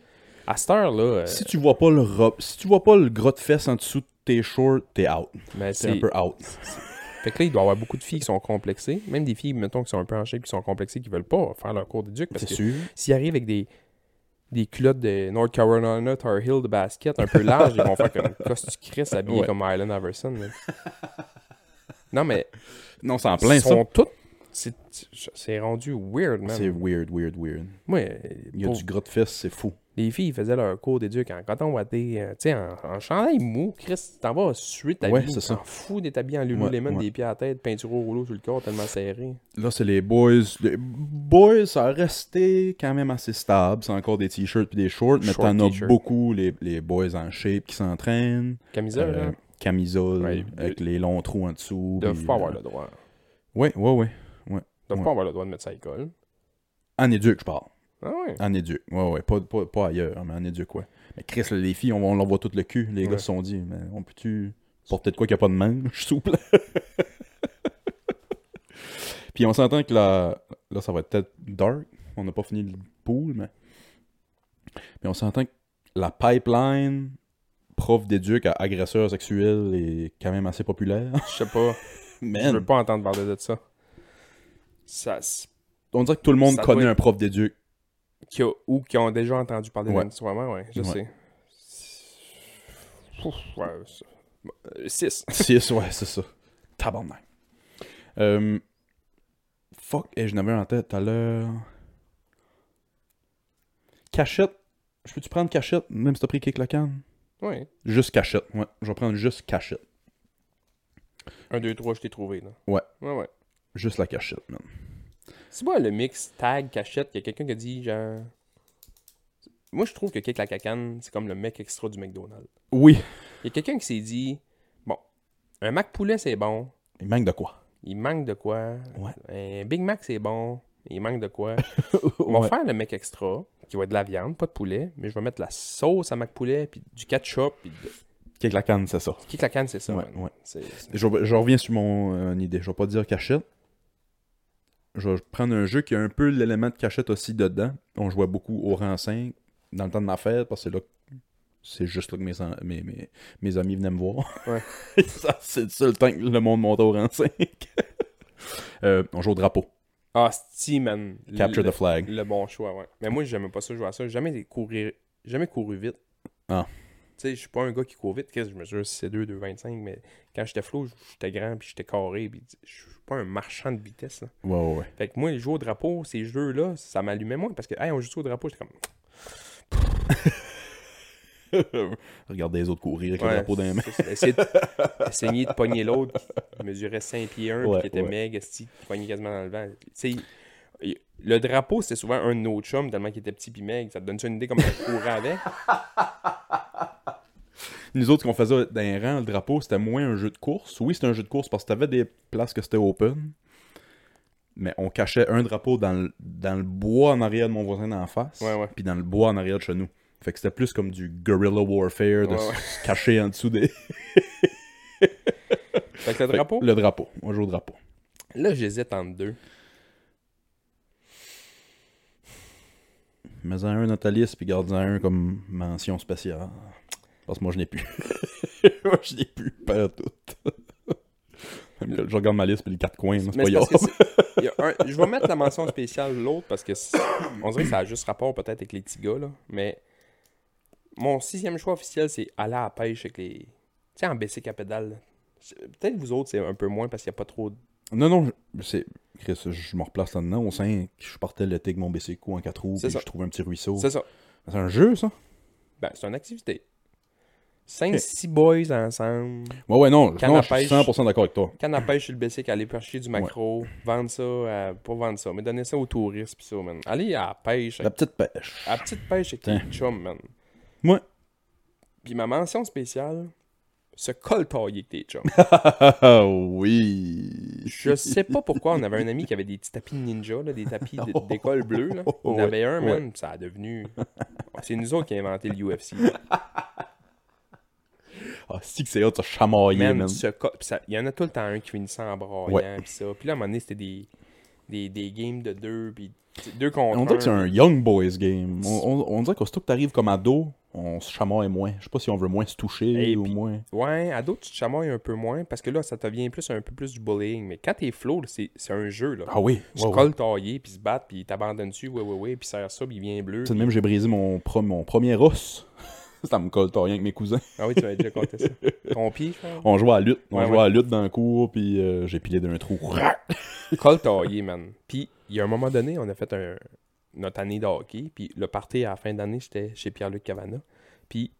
À cette heure, là, euh, Si tu vois pas le robe, si tu vois pas le gros de fesses en dessous de tes shorts, t'es out. ben, C'est un peu out. Fait que là, il doit y avoir beaucoup de filles qui sont complexées. Même des filles, mettons, qui sont un peu en shape, qui sont complexées, qui veulent pas faire leur cours d'éduc. Parce C'est que sûr. s'ils arrivent avec des, des culottes de North Carolina Tar Heel de basket un peu larges, ils vont faire comme Costu Chris habillé Ouais. comme Island Iverson. non, mais Non, c'est en plein ils sont toutes. C'est rendu weird, man. C'est weird, weird, weird. Moi, Il y a pour- du gros de fesses, c'est fou. les filles ils faisaient leur cours d'éduc en coton watté, euh, tu sais, en, en chandail mou. Chris, t'en vas suer ta Ouais, vie. T'en fous d'être habillé en Lululemon, Ouais, ouais. des pieds à la tête, peinture au rouleau sur le corps tellement serré. Là, c'est les boys. Les boys, ça a resté quand même assez stable. C'est encore des t-shirts puis des shorts, mais Short t'en as beaucoup, les, les boys en shape qui s'entraînent. Camisole, Euh, là, camisole avec les longs trous en dessous. ils doivent pas euh, avoir le droit. Ouais, ouais, ouais. Ils doivent ouais. pas avoir le droit de mettre ça à l'école. En éduc, je parle. Ah ouais? En éduc. Ouais, ouais. Pas, pas, pas ailleurs, mais en éduc, ouais. Mais Chris, les filles, on, on leur voit tout le cul. Les Ouais. gars se sont dit, mais on peut-tu porter de quoi qu'il n'y a pas de manche, plaît? Puis on s'entend que là, là, ça va être peut-être dark. On n'a pas fini le pool, mais. Mais on s'entend que la pipeline prof d'éduc à agresseur sexuel est quand même assez populaire. Je sais pas. Je Man, veux pas entendre parler de ça. Ça. on dirait que tout le monde Ça connaît un prof d'éduc. Qui a- ou qui ont déjà entendu parler Ouais. de l'histoire, ouais, je Ouais. sais. Ouf, ouais, ça- euh, six. 6, ouais, c'est ça. Tabarnak. Euh, fuck, et je n'avais un en tête tout à l'heure. Cachette. Je peux-tu prendre cachette, même si t'as pris kick la canne? Ouais. Juste cachette, ouais. Je vais prendre juste cachette. 1, 2, 3, je t'ai trouvé, là. Ouais. Ouais, ouais. Juste la cachette, man. C'est moi le mix tag cachette, il y a quelqu'un qui a dit genre. Moi je trouve que Kick la cacane, c'est comme le mec extra du McDonald's. Oui. Il y a quelqu'un qui s'est dit Bon, un Mac poulet c'est bon, Il manque de quoi? il manque de quoi? Ouais. Un Big Mac, c'est bon. Il manque de quoi? On va Ouais. faire le mec extra, qui va être de la viande, pas de poulet, mais je vais mettre la sauce à Mac Poulet, puis du ketchup, puis de... Kick la canne, c'est ça. Que la canne, c'est ça. Ouais, man. ouais. Je reviens sur mon euh, idée. Je vais pas dire cachette. Je vais prendre un jeu qui a un peu l'élément de cachette aussi dedans. On jouait beaucoup au rang 5 dans le temps de ma fête parce que c'est là c'est juste là que mes, en- mes, mes, mes amis venaient me voir. Ouais. Ça, c'est le seul temps que le monde montait au rang 5. Euh, on joue au drapeau. Ah, sti, man. Capture le, the flag. Le bon choix, ouais. Mais moi, j'aimais pas ça jouer à ça. Jamais courir, jamais couru vite. Ah. Tu sais, je suis pas un gars qui court vite. Qu'est-ce que je mesure 6'2, 2,25, mais quand j'étais flow, j'étais grand, puis j'étais carré, puis je suis pas un marchand de vitesse, là. Ouais, ouais, ouais. Fait que moi, les jeux au drapeau, ces jeux-là, ça m'allumait moins, parce que, hey, on joue au drapeau, j'étais comme... Regarder les autres courir avec le drapeau dans les mains. Essayer de, essayer de pogner l'autre qui mesurait 5 pieds 1 Ouais, qui était esti, qui pognait quasiment dans le vent. Tu sais, y- le drapeau, c'était souvent un de nos chums, tellement qu'il était petit pis meg. Ça te donne une idée comment on courait avec? Nous autres, qu'on faisait dans les rangs, le drapeau, c'était moins un jeu de course. Oui, c'était un jeu de course parce que t'avais des places que c'était open. Mais on cachait un drapeau dans le, dans le bois en arrière de mon voisin d'en face. Ouais, ouais. Puis dans le bois en arrière de chez nous. Fait que c'était plus comme du guerrilla warfare, de Ouais, se cacher en dessous des. Fait que le drapeau, Le drapeau. On joue au drapeau. là, j'hésite entre deux. Mais en un dans ta liste, puis garde-en un comme mention spéciale. Parce que moi, je n'ai plus. moi, je n'ai plus. Pas tout. Même que je regarde ma liste, puis les quatre coins, c'est pas grave. un- je vais mettre la mention spéciale l'autre parce que on dirait que ça a juste rapport peut-être avec les petits gars, là. Mais mon sixième choix officiel, c'est aller à la pêche avec les. Tu sais, en basic à pédale. Peut-être vous autres, c'est un peu moins parce qu'il n'y a pas trop. Non, non, je- c'est. Chris, je me replace là-dedans. Au 5, je partais l'été avec mon BC en 4 roues, puis ça. je trouvais un petit ruisseau. C'est ça. C'est un jeu, ça? Ben, c'est une activité. 5-6 boys ensemble. Ouais, ouais, non, je suis pêche. 100% d'accord avec toi. Canne à pêche sur le basic, aller pêcher du macro, vendre ça, à- pas vendre ça, mais donner ça aux touristes, pis ça, man. Aller à la pêche, La petite pêche. à la petite pêche avec les chums, man. Ouais. Puis ma mention spéciale, se coltailler avec tes chums. Ah oui. Je sais pas pourquoi on avait un ami qui avait des petits tapis de ninja, là, des tapis d'école bleue. Là. Ouais, avait un, ouais. pis ça a devenu. C'est nous autres qui avons inventé le UFC. Ah, si que c'est hot, ça chamaillé, Man, Il y en a tout le temps un qui finissait en braillant, Ouais. pis ça. Puis là, à un moment donné, c'était des, des, des games de deux, puis deux contre On dirait que c'est un. un Young Boys game. On, on, on dirait qu'aussitôt que t'arrives comme ado, on se chamaille moins. Je sais pas si on veut moins se toucher Et ou puis- moins. Ouais, à d'autres, tu te chamailles un peu moins, parce que là, ça devient plus un peu plus du bullying. Mais quand t'es flow, là, c'est c'est un jeu, là. Ah oui. Se ouais, ouais. colle tailler, puis se battre, puis il t'abandonne dessus, ouais, ouais, ouais, puis serre ça, puis il vient bleu. Tu sais, puis- même j'ai brisé mon, pro- mon premier os. Ça me colle rien avec mes cousins. Ah oui, tu m'avais déjà compté ça. Ton pied. On jouait à la lutte. On Ouais, jouait à la lutte dans le cours, puis euh, j'ai pilé d'un trou. Col taillé, man. Puis, il y a un moment donné, on a fait un, notre année de hockey. Puis, le party à la fin d'année, j'étais chez Pierre-Luc Cavana. Puis,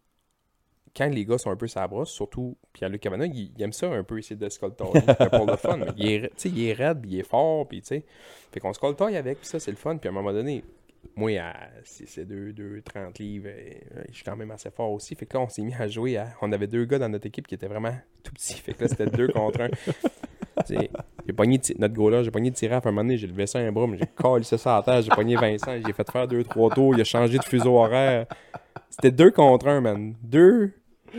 quand les gars sont un peu sa surtout Pierre-Luc Cavana, il, aime ça un peu essayer de se coltailler pour le fun. Il est, il est raide, puis il est fort, puis tu sais. Fait qu'on se coltaille avec, puis ça, c'est le fun. Puis, à un moment donné, moi, c'est 2, 2, 30 livres, euh, je suis quand même assez fort aussi. Fait que là, on s'est mis à jouer. On avait deux gars dans notre équipe qui étaient vraiment tout petits. Fait que là, c'était deux contre un. J'ai pogné notre goaler, j'ai pogné de tirer à un moment donné, j'ai levé ça un bras, mais j'ai collé ça à terre, j'ai pogné Vincent, j'ai fait faire deux, trois tours, il a changé de fuseau horaire. C'était deux contre un, man. Deux,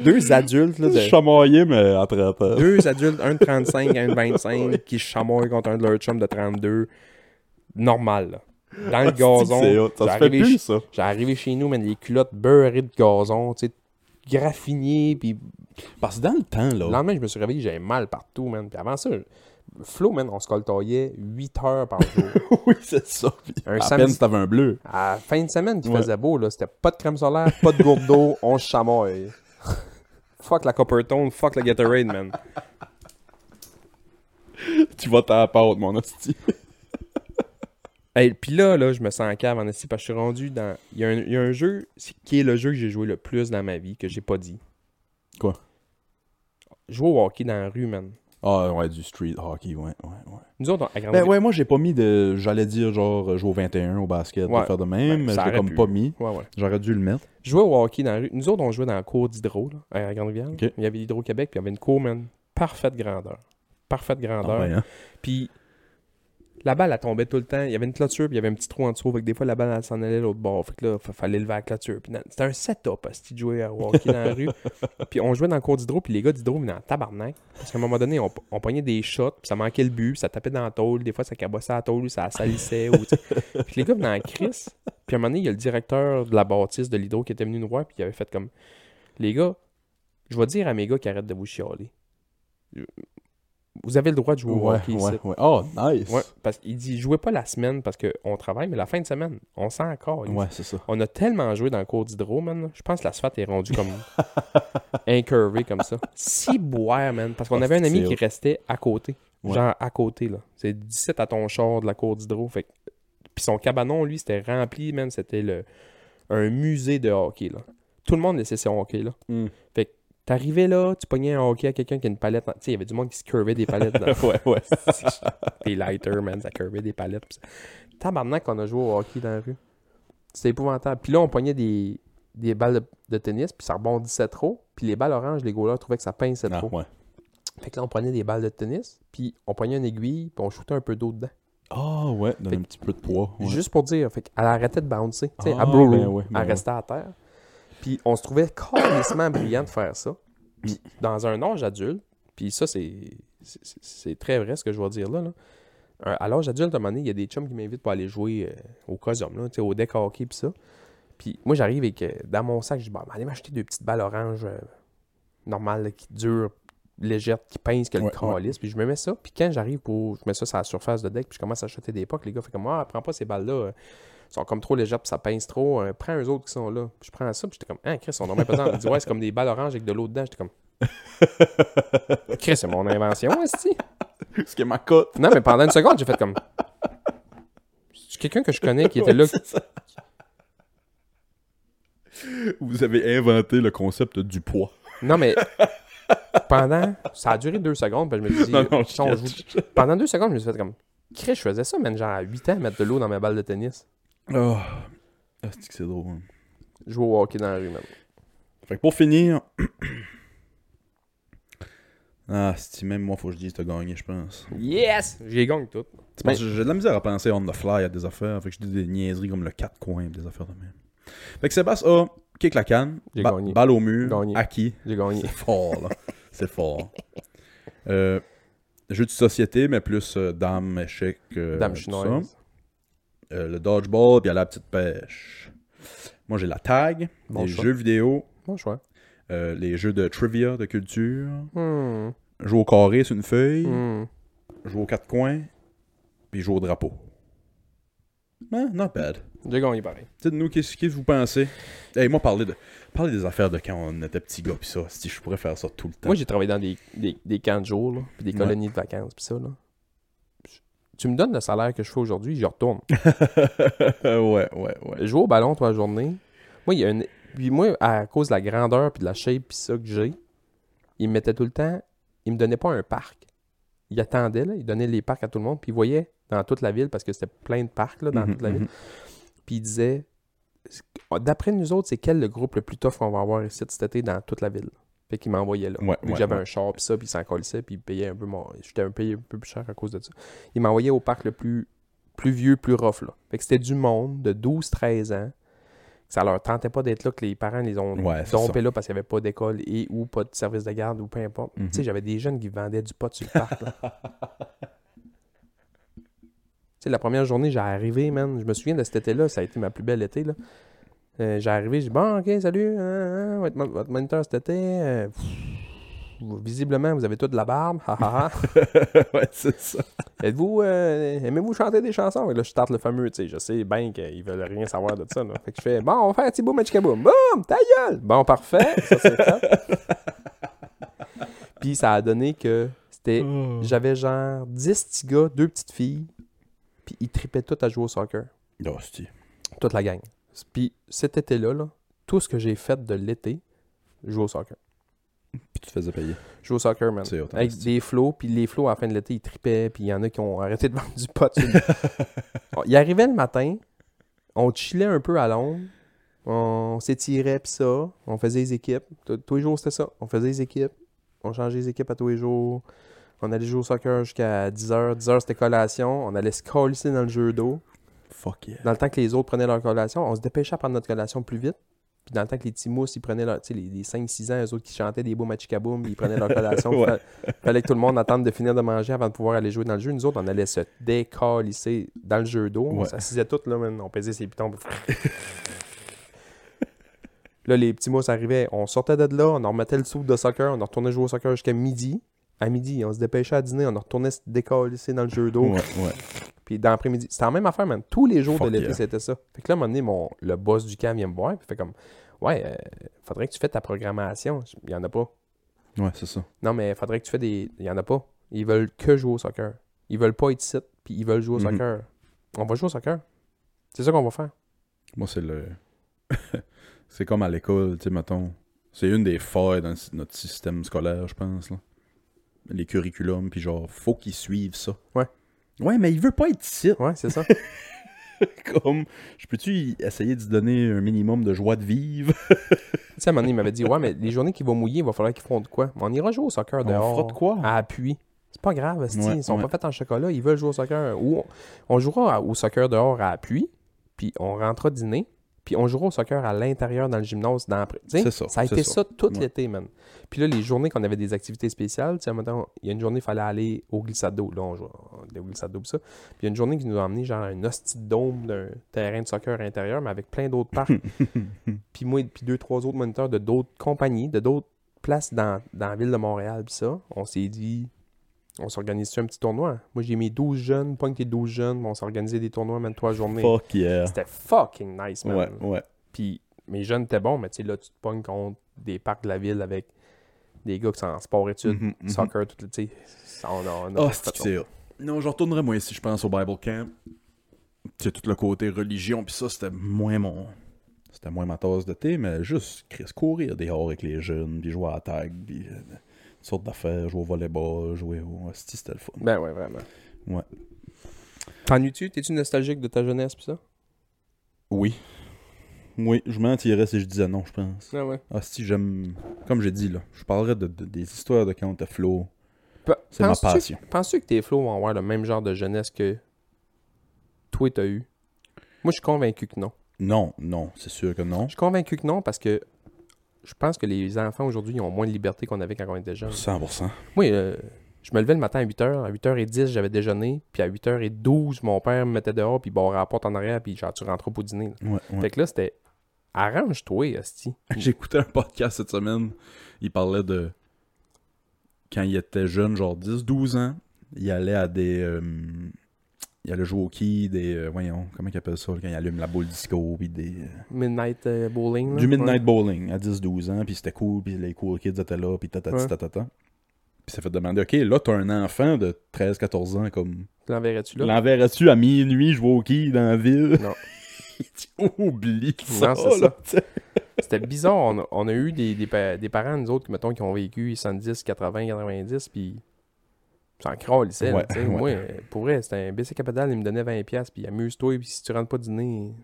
deux adultes, là, de- Chamaillé, mais 30 ans. deux adultes, un de 35 un de 25, qui se chamoient contre un de leurs chums de 32. Normal, là. Dans le gazon. C'est hot. Ça j'ai se fait arrivé plus, chez- ça. J'ai arrivé chez nous, man, les culottes beurrées de gazon, tu sais, graffinées, puis Parce que dans le temps, le là. lendemain, je me suis réveillé, j'avais mal partout, man. Puis avant ça, Flo, man, on se coltaillait 8 heures par jour. oui, c'est ça. Puis Un à samedi- peine si t'avais un bleu. À la fin de semaine, il Ouais. faisait beau, là. C'était pas de crème solaire, pas de gourde d'eau, on se chamaille. fuck la Coppertone, fuck la Gatorade, man. Tu vas ta pâte, mon hostie. Hey, puis là, là, je me sens en cave en parce que je suis rendu dans. Il y, a un- il y a un jeu qui est le jeu que j'ai joué le plus dans ma vie, que j'ai pas dit. Quoi? Jouer au hockey dans la rue, man. Ah, ouais, du street hockey, ouais, ouais, ouais. Nous autres, à grande Ben ouais, moi j'ai pas mis de. J'allais dire genre jouer au 21 au basket, Ouais. pour faire de même, Ouais, mais ça je l'ai comme pu. pas mis. Ouais, ouais. J'aurais dû le mettre. Jouer au hockey dans la rue. Nous autres, on jouait dans la cour d'Hydro, là, à Grande-Rivière. Ok. Il y avait l'Hydro-Québec, puis il y avait une cour, man, parfaite grandeur. parfaite grandeur. Ah ouais, hein? Puis la balle, elle tombait tout le temps. Il y avait une clôture, puis il y avait un petit trou en dessous. Fait que des fois, la balle, elle s'en allait l'autre bord. Fait que là, il fallait lever la clôture. Puis C'était un setup, à de jouer à hockey dans la rue. Puis on jouait dans le cours d'hydro, puis les gars d'hydro venaient en tabarnak. Parce qu'à un moment donné, on, on pognait des shots, puis ça manquait le but, puis ça tapait dans la tôle. Des fois, ça cabossait la tôle, ça salissait. ou, puis les gars venaient en crise. Puis à un moment donné, il y a le directeur de la bâtisse de l'hydro qui était venu nous voir, puis il avait fait comme Les gars, je vais dire à mes gars qui arrêtent de vous chialer. Vous avez le droit de jouer au Ouais, hockey ouais, ici. ouais. Oh, nice. Parce qu'il dit jouez pas la semaine parce qu'on travaille, mais la fin de semaine, on sent encore. Ouais, c'est ça. On a tellement joué dans le cours d'hydro, man. Je pense que l'asphalte est rendu comme incurvé comme ça. Si boire, man. Parce qu'on Ah, avait un ami qui restait à côté. Genre à côté, là. C'est 17 à ton char de la cour d'hydro. Fait que- Puis son cabanon, lui, c'était rempli, man. C'était le... un musée de hockey, là. Tout le monde laissait son hockey, là. Mm. Fait que t'arrivais là, tu pognais un hockey à quelqu'un qui a une palette. Tu sais, il y avait du monde qui se curvait des palettes dans ouais, ouais. des lighters, man, ça curvait des palettes. ça. Tabarnak qu'on a joué au hockey dans la rue. C'était épouvantable. Puis là, on pognait des, des balles de, de tennis, puis ça rebondissait trop. Puis les balles oranges, les goalers trouvaient que ça pinçait Ah, trop. ouais. Fait que là, on prenait des balles de tennis, puis on pognait une aiguille, puis on shootait un peu d'eau dedans. Ah, ouais, donne un petit peu de poids. ouais. Juste pour dire, fait qu'elle arrêtait de bouncer. Tu sais, ben ouais, ben elle restait à terre. Puis on se trouvait carrément brillant de faire ça. Puis dans un âge adulte, puis ça, c'est très vrai ce que je vais dire là. là. Un- À l'âge adulte, à un moment donné, il y a des chums qui m'invitent pour aller jouer euh, au Cosum, là, au deck hockey puis ça. Puis moi, j'arrive avec, euh, dans mon sac, je dis, bon, allez m'acheter deux petites balles oranges euh, normales, là, qui durent, légères, qui pincent, que le Ouais, calice. Puis je me mets ça. Puis quand j'arrive pour, je mets ça sur la surface de deck, puis je commence à acheter des pucks, les gars font comme, ah, prends pas ces balles-là. Sont comme trop légères, puis ça pince trop. euh, prends eux autres qui sont là. Puis je prends ça, puis j'étais comme, ah, Chris, on en met pas dedans. Il dit, ouais, c'est comme des balles oranges avec de l'eau dedans. J'étais comme, Chris, c'est mon invention, esti. Ce qui est ma cote. Non, mais pendant une seconde, j'ai fait comme. C'est quelqu'un que je connais qui était là. Vous avez inventé le concept du poids. Non, mais pendant. Ça a duré deux secondes, puis je me suis dit. Non, non, je joue- Pendant deux secondes, je me suis fait comme. Chris, je faisais ça, man, genre à 8 ans, mettre de l'eau dans mes balles de tennis. Oh. Ah, c'est que c'est drôle. hein. Jouer au hockey dans la rue, man. Fait que pour finir. ah, si même moi, faut que je dise que t'as gagné, je pense. Yes! J'ai gagné tout. Parce que j'ai de la misère à penser on the fly à des affaires. Fait que je dis des niaiseries comme le 4 coins, des affaires de même. Fait que Sébastien a kick la canne, J'ai ba- gagné. balle au mur, Gagné. acquis. J'ai gagné. C'est fort, là. C'est fort. Euh, jeu de société, mais plus euh, dame, échec, euh, Dame tout chinoise. ça. Euh, le dodgeball, puis à la petite pêche. Moi, j'ai la tag, Bon les choix. jeux vidéo, Bon choix. euh, les jeux de trivia, de culture, Hmm. jouer au carré sur une feuille, Hmm. jouer aux quatre coins, puis jouer au drapeau. Ah, not bad. J'ai gagné pareil. Dites-nous, qu'est-ce que vous pensez? Hey, moi, parler, de, parler des affaires de quand on était petit gars, puis ça, si je pourrais faire ça tout le temps. Moi, j'ai travaillé dans des, des, des camps de jour, puis des Ouais. colonies de vacances, puis ça, là. Tu me donnes le salaire que je fais aujourd'hui, j'y retourne. ouais, ouais, ouais. Jouer au ballon toute la journée. Moi, il y a une. Puis moi, à cause de la grandeur puis de la shape puis ça que j'ai, il me mettait tout le temps. Il me donnait pas un parc. Il attendait, là. Il donnait les parcs à tout le monde. Puis il voyait dans toute la ville, parce que c'était plein de parcs là, dans Mhm, toute la ville. mhm. Puis il disait D'après nous autres, c'est quel le groupe le plus tough qu'on va avoir ici cet été dans toute la ville? Fait qu'il m'envoyait là. Ouais, ouais, j'avais ouais. un char puis ça, puis il s'en colissait, puis il payait un peu mon. J'étais un, payé un peu plus cher à cause de ça. Il m'envoyait au parc le plus, plus vieux, plus rough là. Fait que c'était du monde de 12-13 ans. que Ça leur tentait pas d'être là, que les parents les ont dompés là parce qu'il n'y avait pas d'école et ou pas de service de garde ou peu importe. Mhm. Tu sais, j'avais des jeunes qui vendaient du pot sur le parc. là. Tu sais, la première journée, j'ai arrivé, man. Je me souviens de cet été-là, ça a été ma plus belle été, là. Euh, j'ai arrivé, j'ai dit, bon, ok, salut, hein, hein, votre, mo- votre moniteur cet été. euh, pff, visiblement, vous avez toute de la barbe. ha, ha, ha. ouais, c'est ça. Êtes-vous, euh, aimez-vous chanter des chansons? Et là, je starte le fameux, tu sais, je sais bien qu'ils veulent rien savoir de ça, là. Fait que je fais, bon, on va faire un petit boum, boum. Boum, ta gueule! Bon, parfait. Ça, c'est fait. Puis ça a donné que c'était j'avais genre 10 petits gars, deux petites filles, puis ils tripaient tous à jouer au soccer. Oh, Toute la gang. Puis cet été-là, là, tout ce que j'ai fait de l'été, jouer au soccer. Puis tu te faisais payer. Jouer au soccer, man. Avec des flots, puis les flots, à la fin de l'été, ils tripaient, puis il y en a qui ont arrêté de vendre du pot. il arrivait le matin, on chillait un peu à l'ombre, on s'étirait, puis ça, on faisait les équipes. Tous tous les jours, c'était ça. On faisait les équipes, on changeait les équipes à tous les jours, On allait jouer au soccer jusqu'à 10h. 10h, c'était collation. On allait se coller dans le jeu d'eau. Fuck yeah. Dans le temps que les autres prenaient leur collation, on se dépêchait à prendre notre collation plus vite. Puis dans le temps que les petits mousses, ils prenaient leur. Tu sais, les, les 5-6 ans, eux autres qui chantaient des beaux machicaboum, ils prenaient leur collation. Ouais. Fa- fallait que tout le monde attende de finir de manger avant de pouvoir aller jouer dans le jeu. Nous autres, on allait se décalisser dans le jeu d'eau. On Ouais. s'assisait tous, là, man. On pesait ses pitons. là, les petits mousses arrivaient. On sortait de là, on en remettait le soupe de soccer, on en retournait jouer au soccer jusqu'à midi. À midi, on se dépêchait à dîner, on en retournait se décalisser dans le jeu d'eau. Ouais, ouais. Puis dans l'après-midi, c'était la même affaire, man. Tous les jours Fuck de l'été, yeah. c'était ça. Fait que là, à un moment donné, mon, le boss du camp vient me voir, puis fait comme, ouais, euh, faudrait que tu fasses ta programmation. Il y en a pas. Ouais, c'est ça. Non, mais faudrait que tu fasses des. Il y en a pas. Ils veulent que jouer au soccer. Ils veulent pas être ici, puis ils veulent jouer au Mhm. soccer. On va jouer au soccer. C'est ça qu'on va faire. Moi, c'est le. c'est comme à l'école, tu sais, mettons. C'est une des failles dans notre système scolaire, je pense, là. Les curriculums, puis genre, faut qu'ils suivent ça. Ouais. Ouais, mais il veut pas être ici. Ouais, c'est ça. Comme, je peux-tu essayer de se donner un minimum de joie de vivre? tu sais, à un moment donné, il m'avait dit, ouais, mais les journées qui vont mouiller, il va falloir qu'ils font de quoi? On ira jouer au soccer On dehors. fera de quoi? À appui. C'est pas grave, Ouais, ils sont ouais. pas faits en chocolat, ils veulent jouer au soccer. Ou on, on jouera au soccer dehors à appui, puis on rentrera dîner, puis on jouera au soccer à l'intérieur dans le gymnase. Dans, sais, C'est ça, Ça a été ça. ça, tout Ouais. l'été, man. Puis là, les journées qu'on avait des activités spéciales, tu sais, il y a une journée, il fallait aller au glissade d'eau. Là, on joue au glissade d'eau, ça. Puis il y a une journée qui nous a emmené genre un hostie dôme d'un terrain de soccer intérieur, mais avec plein d'autres parcs. puis moi, puis deux, trois autres moniteurs de d'autres compagnies, de d'autres places dans, dans la ville de Montréal, puis ça. On s'est dit, on s'organise un petit tournoi? Moi, j'ai mis 12 jeunes, pas que tes 12 jeunes, on s'est organisé des tournois, même trois journées. Fuck yeah. C'était fucking nice, man. Ouais, ouais. Puis mes jeunes étaient bons, mais tu sais, là, tu te pognes contre des parcs de la ville avec des gars qui sont en sport-études, Mhm, mhm. soccer, tout le, tu sais. On a, on a pas c'est. Non, je retournerais moi ici, je pense, au Bible Camp. C'est tout le côté religion, puis ça, c'était moins mon. C'était moins ma tasse de thé, mais juste, Chris, courir dehors avec les jeunes, puis jouer à la tag, puis euh, sortes d'affaires, jouer au volleyball, jouer au. C'était le fun. Ben ouais, vraiment. Ouais. T'ennuies-tu? T'es-tu nostalgique de ta jeunesse, pis ça? Oui. Oui, je mentirais si je disais non, je pense. Ah ouais. Ah, si j'aime. Comme j'ai dit, là, je parlerais de, de- des histoires de quand Flo. Pa- C'est ma passion. Penses-tu que tes flots vont avoir le même genre de jeunesse que toi t'as eu? Moi, je suis convaincu que non. Non, non, c'est sûr que non. Je suis convaincu que non parce que je pense que les enfants aujourd'hui ils ont moins de liberté qu'on avait quand on était jeunes. 100%. Moi, euh, je me levais le matin à 8h. À 8h10, j'avais déjeuné. Puis à 8h12, mon père me mettait dehors. Puis il barrait la porte en arrière. Puis genre, tu rentres pour dîner. Ouais, ouais. Fait que là, c'était arrange-toi, Asti. J'ai écouté un podcast cette semaine. Il parlait de quand il était jeune, genre 10-12 ans. Il allait à des. euh, il allait jouer au quai, des. euh, voyons, comment il appelle ça, quand il allume la boule disco, puis des. euh, Midnight euh, Bowling. là. du Midnight Ouais. Bowling à 10-12 ans, puis c'était cool, puis les cool kids étaient là, puis tatati Ouais. tatata. Puis ça fait demander, ok, là, t'as un enfant de 13-14 ans, comme. L'enverrais-tu là? L'enverrais-tu à minuit jouer au quai dans la ville? Non. Oublie ça. C'était bizarre. On a, on a eu des, des, des parents, nous autres, qui, mettons, qui ont vécu 70, 80, 90, puis s'en cralissaient. là, Ouais, ouais. Moi, pour vrai, c'était un BC Capital, il me donnait 20$, puis amuse-toi, puis si tu rentres pas dîner,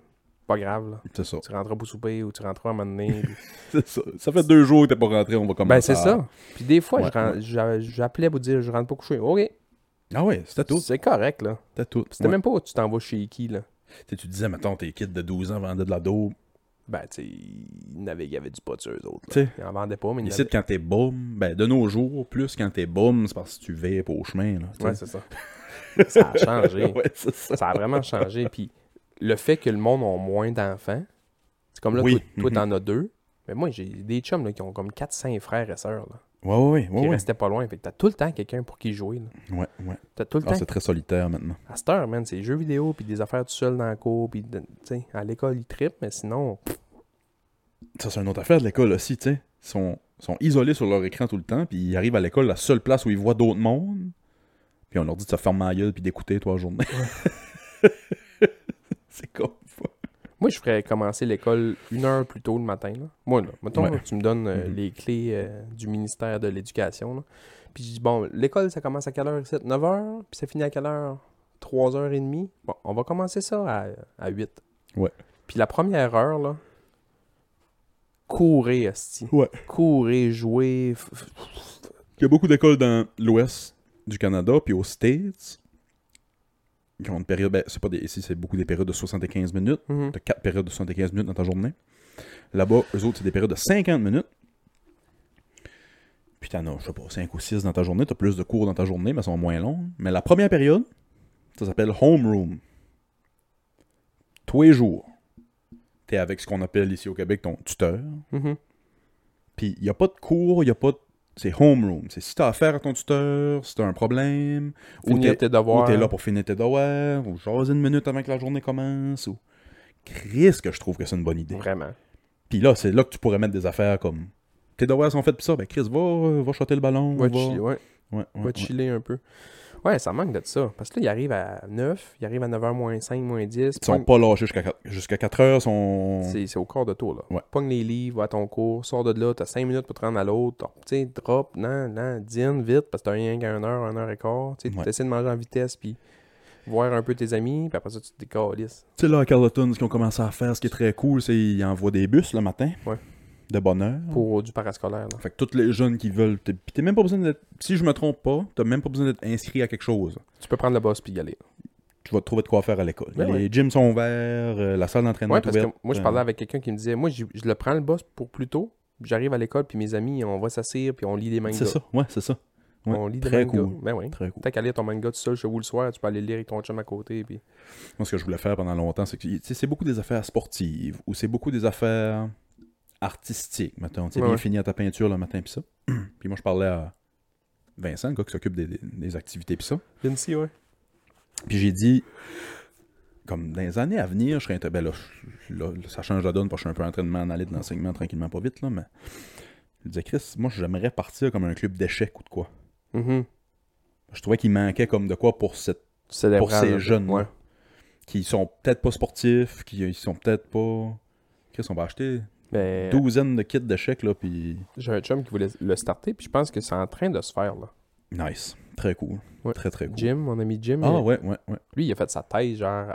pas grave. Là. C'est ça. Tu rentreras pour souper ou tu rentreras à un moment donné. puis- C'est ça. Ça fait deux jours que t'es pas rentré, on va commencer. Ben, c'est à- ça. Puis des fois, Ouais, je j'appelais pour dire je rentre pas coucher. OK, Ah ouais, c'était tout. c'est correct, là. C'était tout. C'était même pas où tu t'en vas chez qui, là. Tu disais, mettons, tes kids de 12 ans vendaient de la dope. Ben, tu sais, il du pot sur eux autres. Tu Là. sais. Ils en vendaient pas, mais il y en Ici, quand t'es boum, ben, de nos jours, plus quand t'es boum, c'est parce que tu vapes au chemin, là. Ouais, c'est ça. ça a changé. ouais, c'est ça. Ça a vraiment changé. Puis le fait que le monde a moins d'enfants, c'est comme là, Oui. toi, toi, Mhm. t'en as deux. Mais moi, j'ai des chums là, qui ont comme 4-5 frères et sœurs là, Ouais, ouais, ouais. qui ouais, ouais. restaient pas loin. Fait que t'as tout le temps quelqu'un pour qui jouer. Là. Ouais, ouais. T'as tout le Ah, temps. c'est très solitaire maintenant. À cette heure, man, c'est jeux vidéo, puis des affaires tout seul dans la cour, puis à l'école, ils trippent, mais sinon, Ça, c'est une autre affaire de l'école aussi, tu sais. Ils sont, sont isolés sur leur écran tout le temps, puis ils arrivent à l'école, la seule place où ils voient d'autres mondes. Puis on leur dit de se fermer la gueule puis d'écouter toi la journée. c'est comme. Moi, je ferais commencer l'école une heure plus tôt le matin. Là. Moi, là, mettons, Ouais. là, tu me donnes euh, Mhm. les clés euh, du ministère de l'Éducation. Puis je dis, bon, l'école, ça commence à quelle heure? Ici? 9 h, puis ça finit à quelle heure? 3h30. Bon, on va commencer ça à, à 8. Ouais. Puis la première heure, là, courez, esti. Ouais. Courez, jouez. Il y a beaucoup d'écoles dans l'Ouest du Canada, puis aux States, qui ont une période, ben, c'est pas des, ici c'est beaucoup des périodes de 75 minutes, Mhm. t'as 4 périodes de 75 minutes dans ta journée. Là-bas, eux autres, c'est des périodes de 50 minutes. Puis t'en as, je sais pas, 5 ou 6 dans ta journée, t'as plus de cours dans ta journée, mais elles sont moins longues. Mais la première période, ça s'appelle homeroom. Tous les jours, t'es avec ce qu'on appelle ici au Québec ton tuteur. Mhm. Puis il n'y a pas de cours, il n'y a pas de. C'est homeroom. C'est si t'as affaire à ton tuteur, si t'as un problème, ou t'es ou là pour finir tes devoirs, ou jaser une minute avant que la journée commence, ou. Chris, que je trouve que c'est une bonne idée. Vraiment. Puis là, c'est là que tu pourrais mettre des affaires comme. Tes devoirs sont faits, pis ça, ben Chris, va, va shotter le ballon. Va, va... chiller, ouais. Ouais, ouais, va ouais. chiller un peu. Ouais, ça manque de ça. Parce que là, il arrive à 9, il arrive à 9h moins 5, moins 10. Ils sont pas lâchés jusqu'à 4, jusqu'à 4 heures, sont. C'est au quart de tour, là. Ouais. Pogne les livres, va à ton cours, sors de là, t'as 5 minutes pour te rendre à l'autre. Tu sais, drop, non, non, dîne vite, parce que t'as rien qu'à 1 heure, 1 heure et quart. Tu sais, Ouais. t'essaies de manger en vitesse, puis voir un peu tes amis, puis après ça, tu te décalisses. Tu sais, là, à Carleton, ce qu'ils ont commencé à faire, ce qui est très cool, c'est qu'ils envoient des bus le matin. Ouais. De bonne heure. Pour du parascolaire, là. Fait que tous les jeunes qui veulent. Pis t'es même pas besoin d'être. Si je me trompe pas, t'as même pas besoin d'être inscrit à quelque chose. Tu peux prendre le boss puis y aller. Tu vas te trouver de quoi faire à l'école. Ben les ouais. gyms sont ouverts, euh, la salle d'entraînement Ouais, est parce que ouverte. moi, je euh, parlais avec quelqu'un qui me disait, moi, je le prends le boss pour plus tôt. J'arrive à l'école, puis mes amis, on va s'asseoir, puis on lit des mangas. C'est ça, ouais, c'est ça. Ouais, On lit des très mangas. cool. Ben oui. Très cool. T'as qu'à lire ton manga tout seul chez vous le soir, tu peux aller le lire avec ton chum à côté. Puis... Moi, ce que je voulais faire pendant longtemps, c'est que c'est beaucoup des affaires sportives ou c'est beaucoup des affaires artistiques, mettons. Tu Ouais, bien ouais. fini à ta peinture le matin, pis ça. puis moi, je parlais à Vincent, le gars qui s'occupe des, des- des activités, pis ça. Vinci, ouais. Puis j'ai dit, comme dans les années à venir, je serais. inté- Ben là, ça change la donne parce que je suis un peu en train de m'en aller de l'enseignement tranquillement, pas vite, là, mais. Je disais, Chris, moi, j'aimerais partir comme un club d'échecs ou de quoi. Mhm. Je trouvais qu'il manquait comme de quoi pour cette pour ces jeunes Ouais. qui sont peut-être pas sportifs, qui ils sont peut-être pas. Qu'est-ce qu'on va acheter Ben, Douzaine de kits d'échecs, là, puis. J'ai un chum qui voulait le starter, puis je pense que c'est en train de se faire. là. Nice. Très cool. Ouais. Très, très cool. Jim, mon ami Jim, Ah, il- ouais, ouais, ouais. lui, il a fait sa thèse, genre.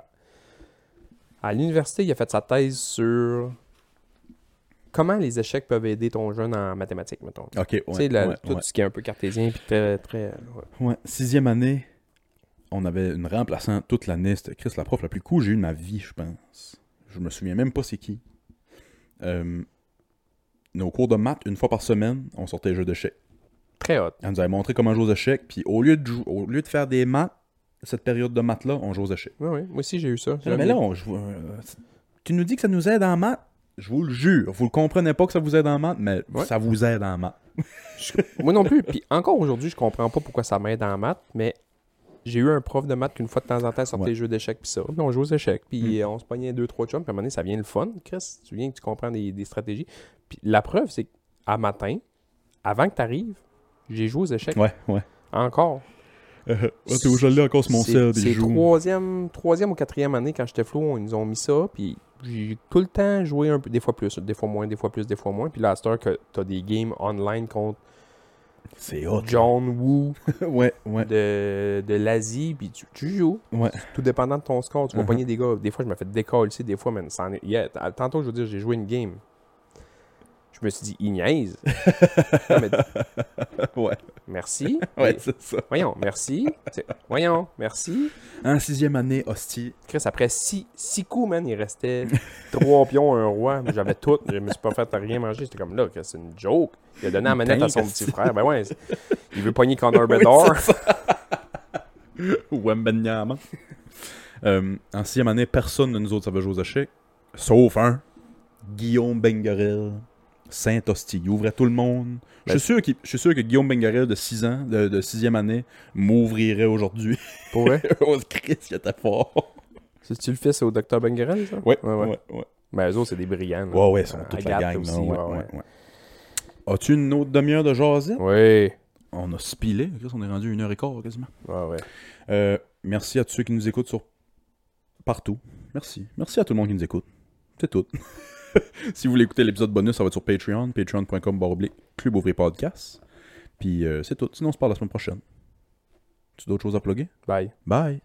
À l'université, il a fait sa thèse sur comment les échecs peuvent aider ton jeune en mathématiques, mettons. Ok, ouais. tu sais, ouais, tout ouais. ce qui est un peu cartésien, puis très. très ouais. Ouais. Sixième année, on avait une remplaçante toute l'année. C'était Chris, la prof la plus cool que j'ai eue de ma vie, je pense. Je me souviens même pas c'est qui. Euh, nos cours de maths, une fois par semaine, on sortait jeux d'échecs. Très hot. Elle nous avait montré comment jouer aux échecs, puis au lieu de, jou- au lieu de faire des maths, cette période de maths-là, on joue aux échecs. Ouais, ouais. Moi aussi, j'ai eu ça. Ah, mais là, on joue, euh, tu nous dis que ça nous aide en maths? Je vous le jure. Vous le comprenez pas que ça vous aide en maths, mais Ouais. ça vous aide en maths. Moi non plus. Puis encore aujourd'hui, je comprends pas pourquoi ça m'aide en maths, mais j'ai eu un prof de maths qu'une fois de temps en temps sortait Ouais. les jeux d'échecs puis ça. Puis on joue aux échecs. Puis on se pognait deux, trois chums. Puis à un moment donné, ça vient le fun. Chris, tu viens que tu comprends des, des stratégies. Puis la preuve, c'est qu'à matin, avant que tu arrives, j'ai joué aux échecs. Ouais, ouais. Encore. ouais t'es où je l'ai encore sur mon sel, des jours. troisième, troisième ou quatrième année quand j'étais flou, ils nous ont mis ça. Puis j'ai tout le temps joué un peu, des fois plus, des fois moins, des fois plus, des fois moins. Puis là, à cette heure que t'as des games online contre C'est hot. John Woo ouais, ouais, de, de l'Asie, puis tu, tu joues. ouais. Tout dépendant de ton score, tu vas pogner des gars. Des fois, je me fais décoller ici, des fois, en est- yeah, tantôt, je veux dire, j'ai joué une game. Je me suis dit, il niaise. Non, mais ouais, merci. ouais, Mais- c'est ça. voyons, merci. Voyons, merci. En sixième année, hostie. Chris, après six, six coups, man, il restait trois pions, un roi. J'avais tout. Je me suis pas fait rien manger. J'étais comme là, Chris, c'est une joke. Il a donné la manette à son petit frère. Ben ouais, il veut pogner Connor Bedard. Wembenyama. euh, en sixième année, personne de nous autres savait jouer aux échecs. Sauf un. Guillaume Bengarel. Saint-Hostie. Il ouvrait tout le monde. Je suis sûr, qu'il- je suis sûr que Guillaume Bengarel de 6 ans, de, de sixième année, m'ouvrirait aujourd'hui. Pour vrai? oh, Chris, il était fort. C'est-tu le fils au Dr. Bengueren, ça? Ouais, ouais. ouais, ouais. ouais. Ben, eux autres, c'est des brillants. là. Ouais, ouais, ils sont toute la gang. aussi, ouais. As-tu une autre demi-heure de jasette? Oui. On a spilé. On est rendu une heure et quart quasiment. Ouais, ouais. Euh, merci à tous ceux qui nous écoutent sur partout. Merci. Merci à tout le monde qui nous écoute. C'est tout. si vous voulez écouter l'épisode bonus, ça va être sur Patreon, patreon.com Club Ouvrier Podcast. Puis euh, c'est tout. Sinon, on se parle la semaine prochaine. Tu as d'autres choses à plugger? Bye. Bye!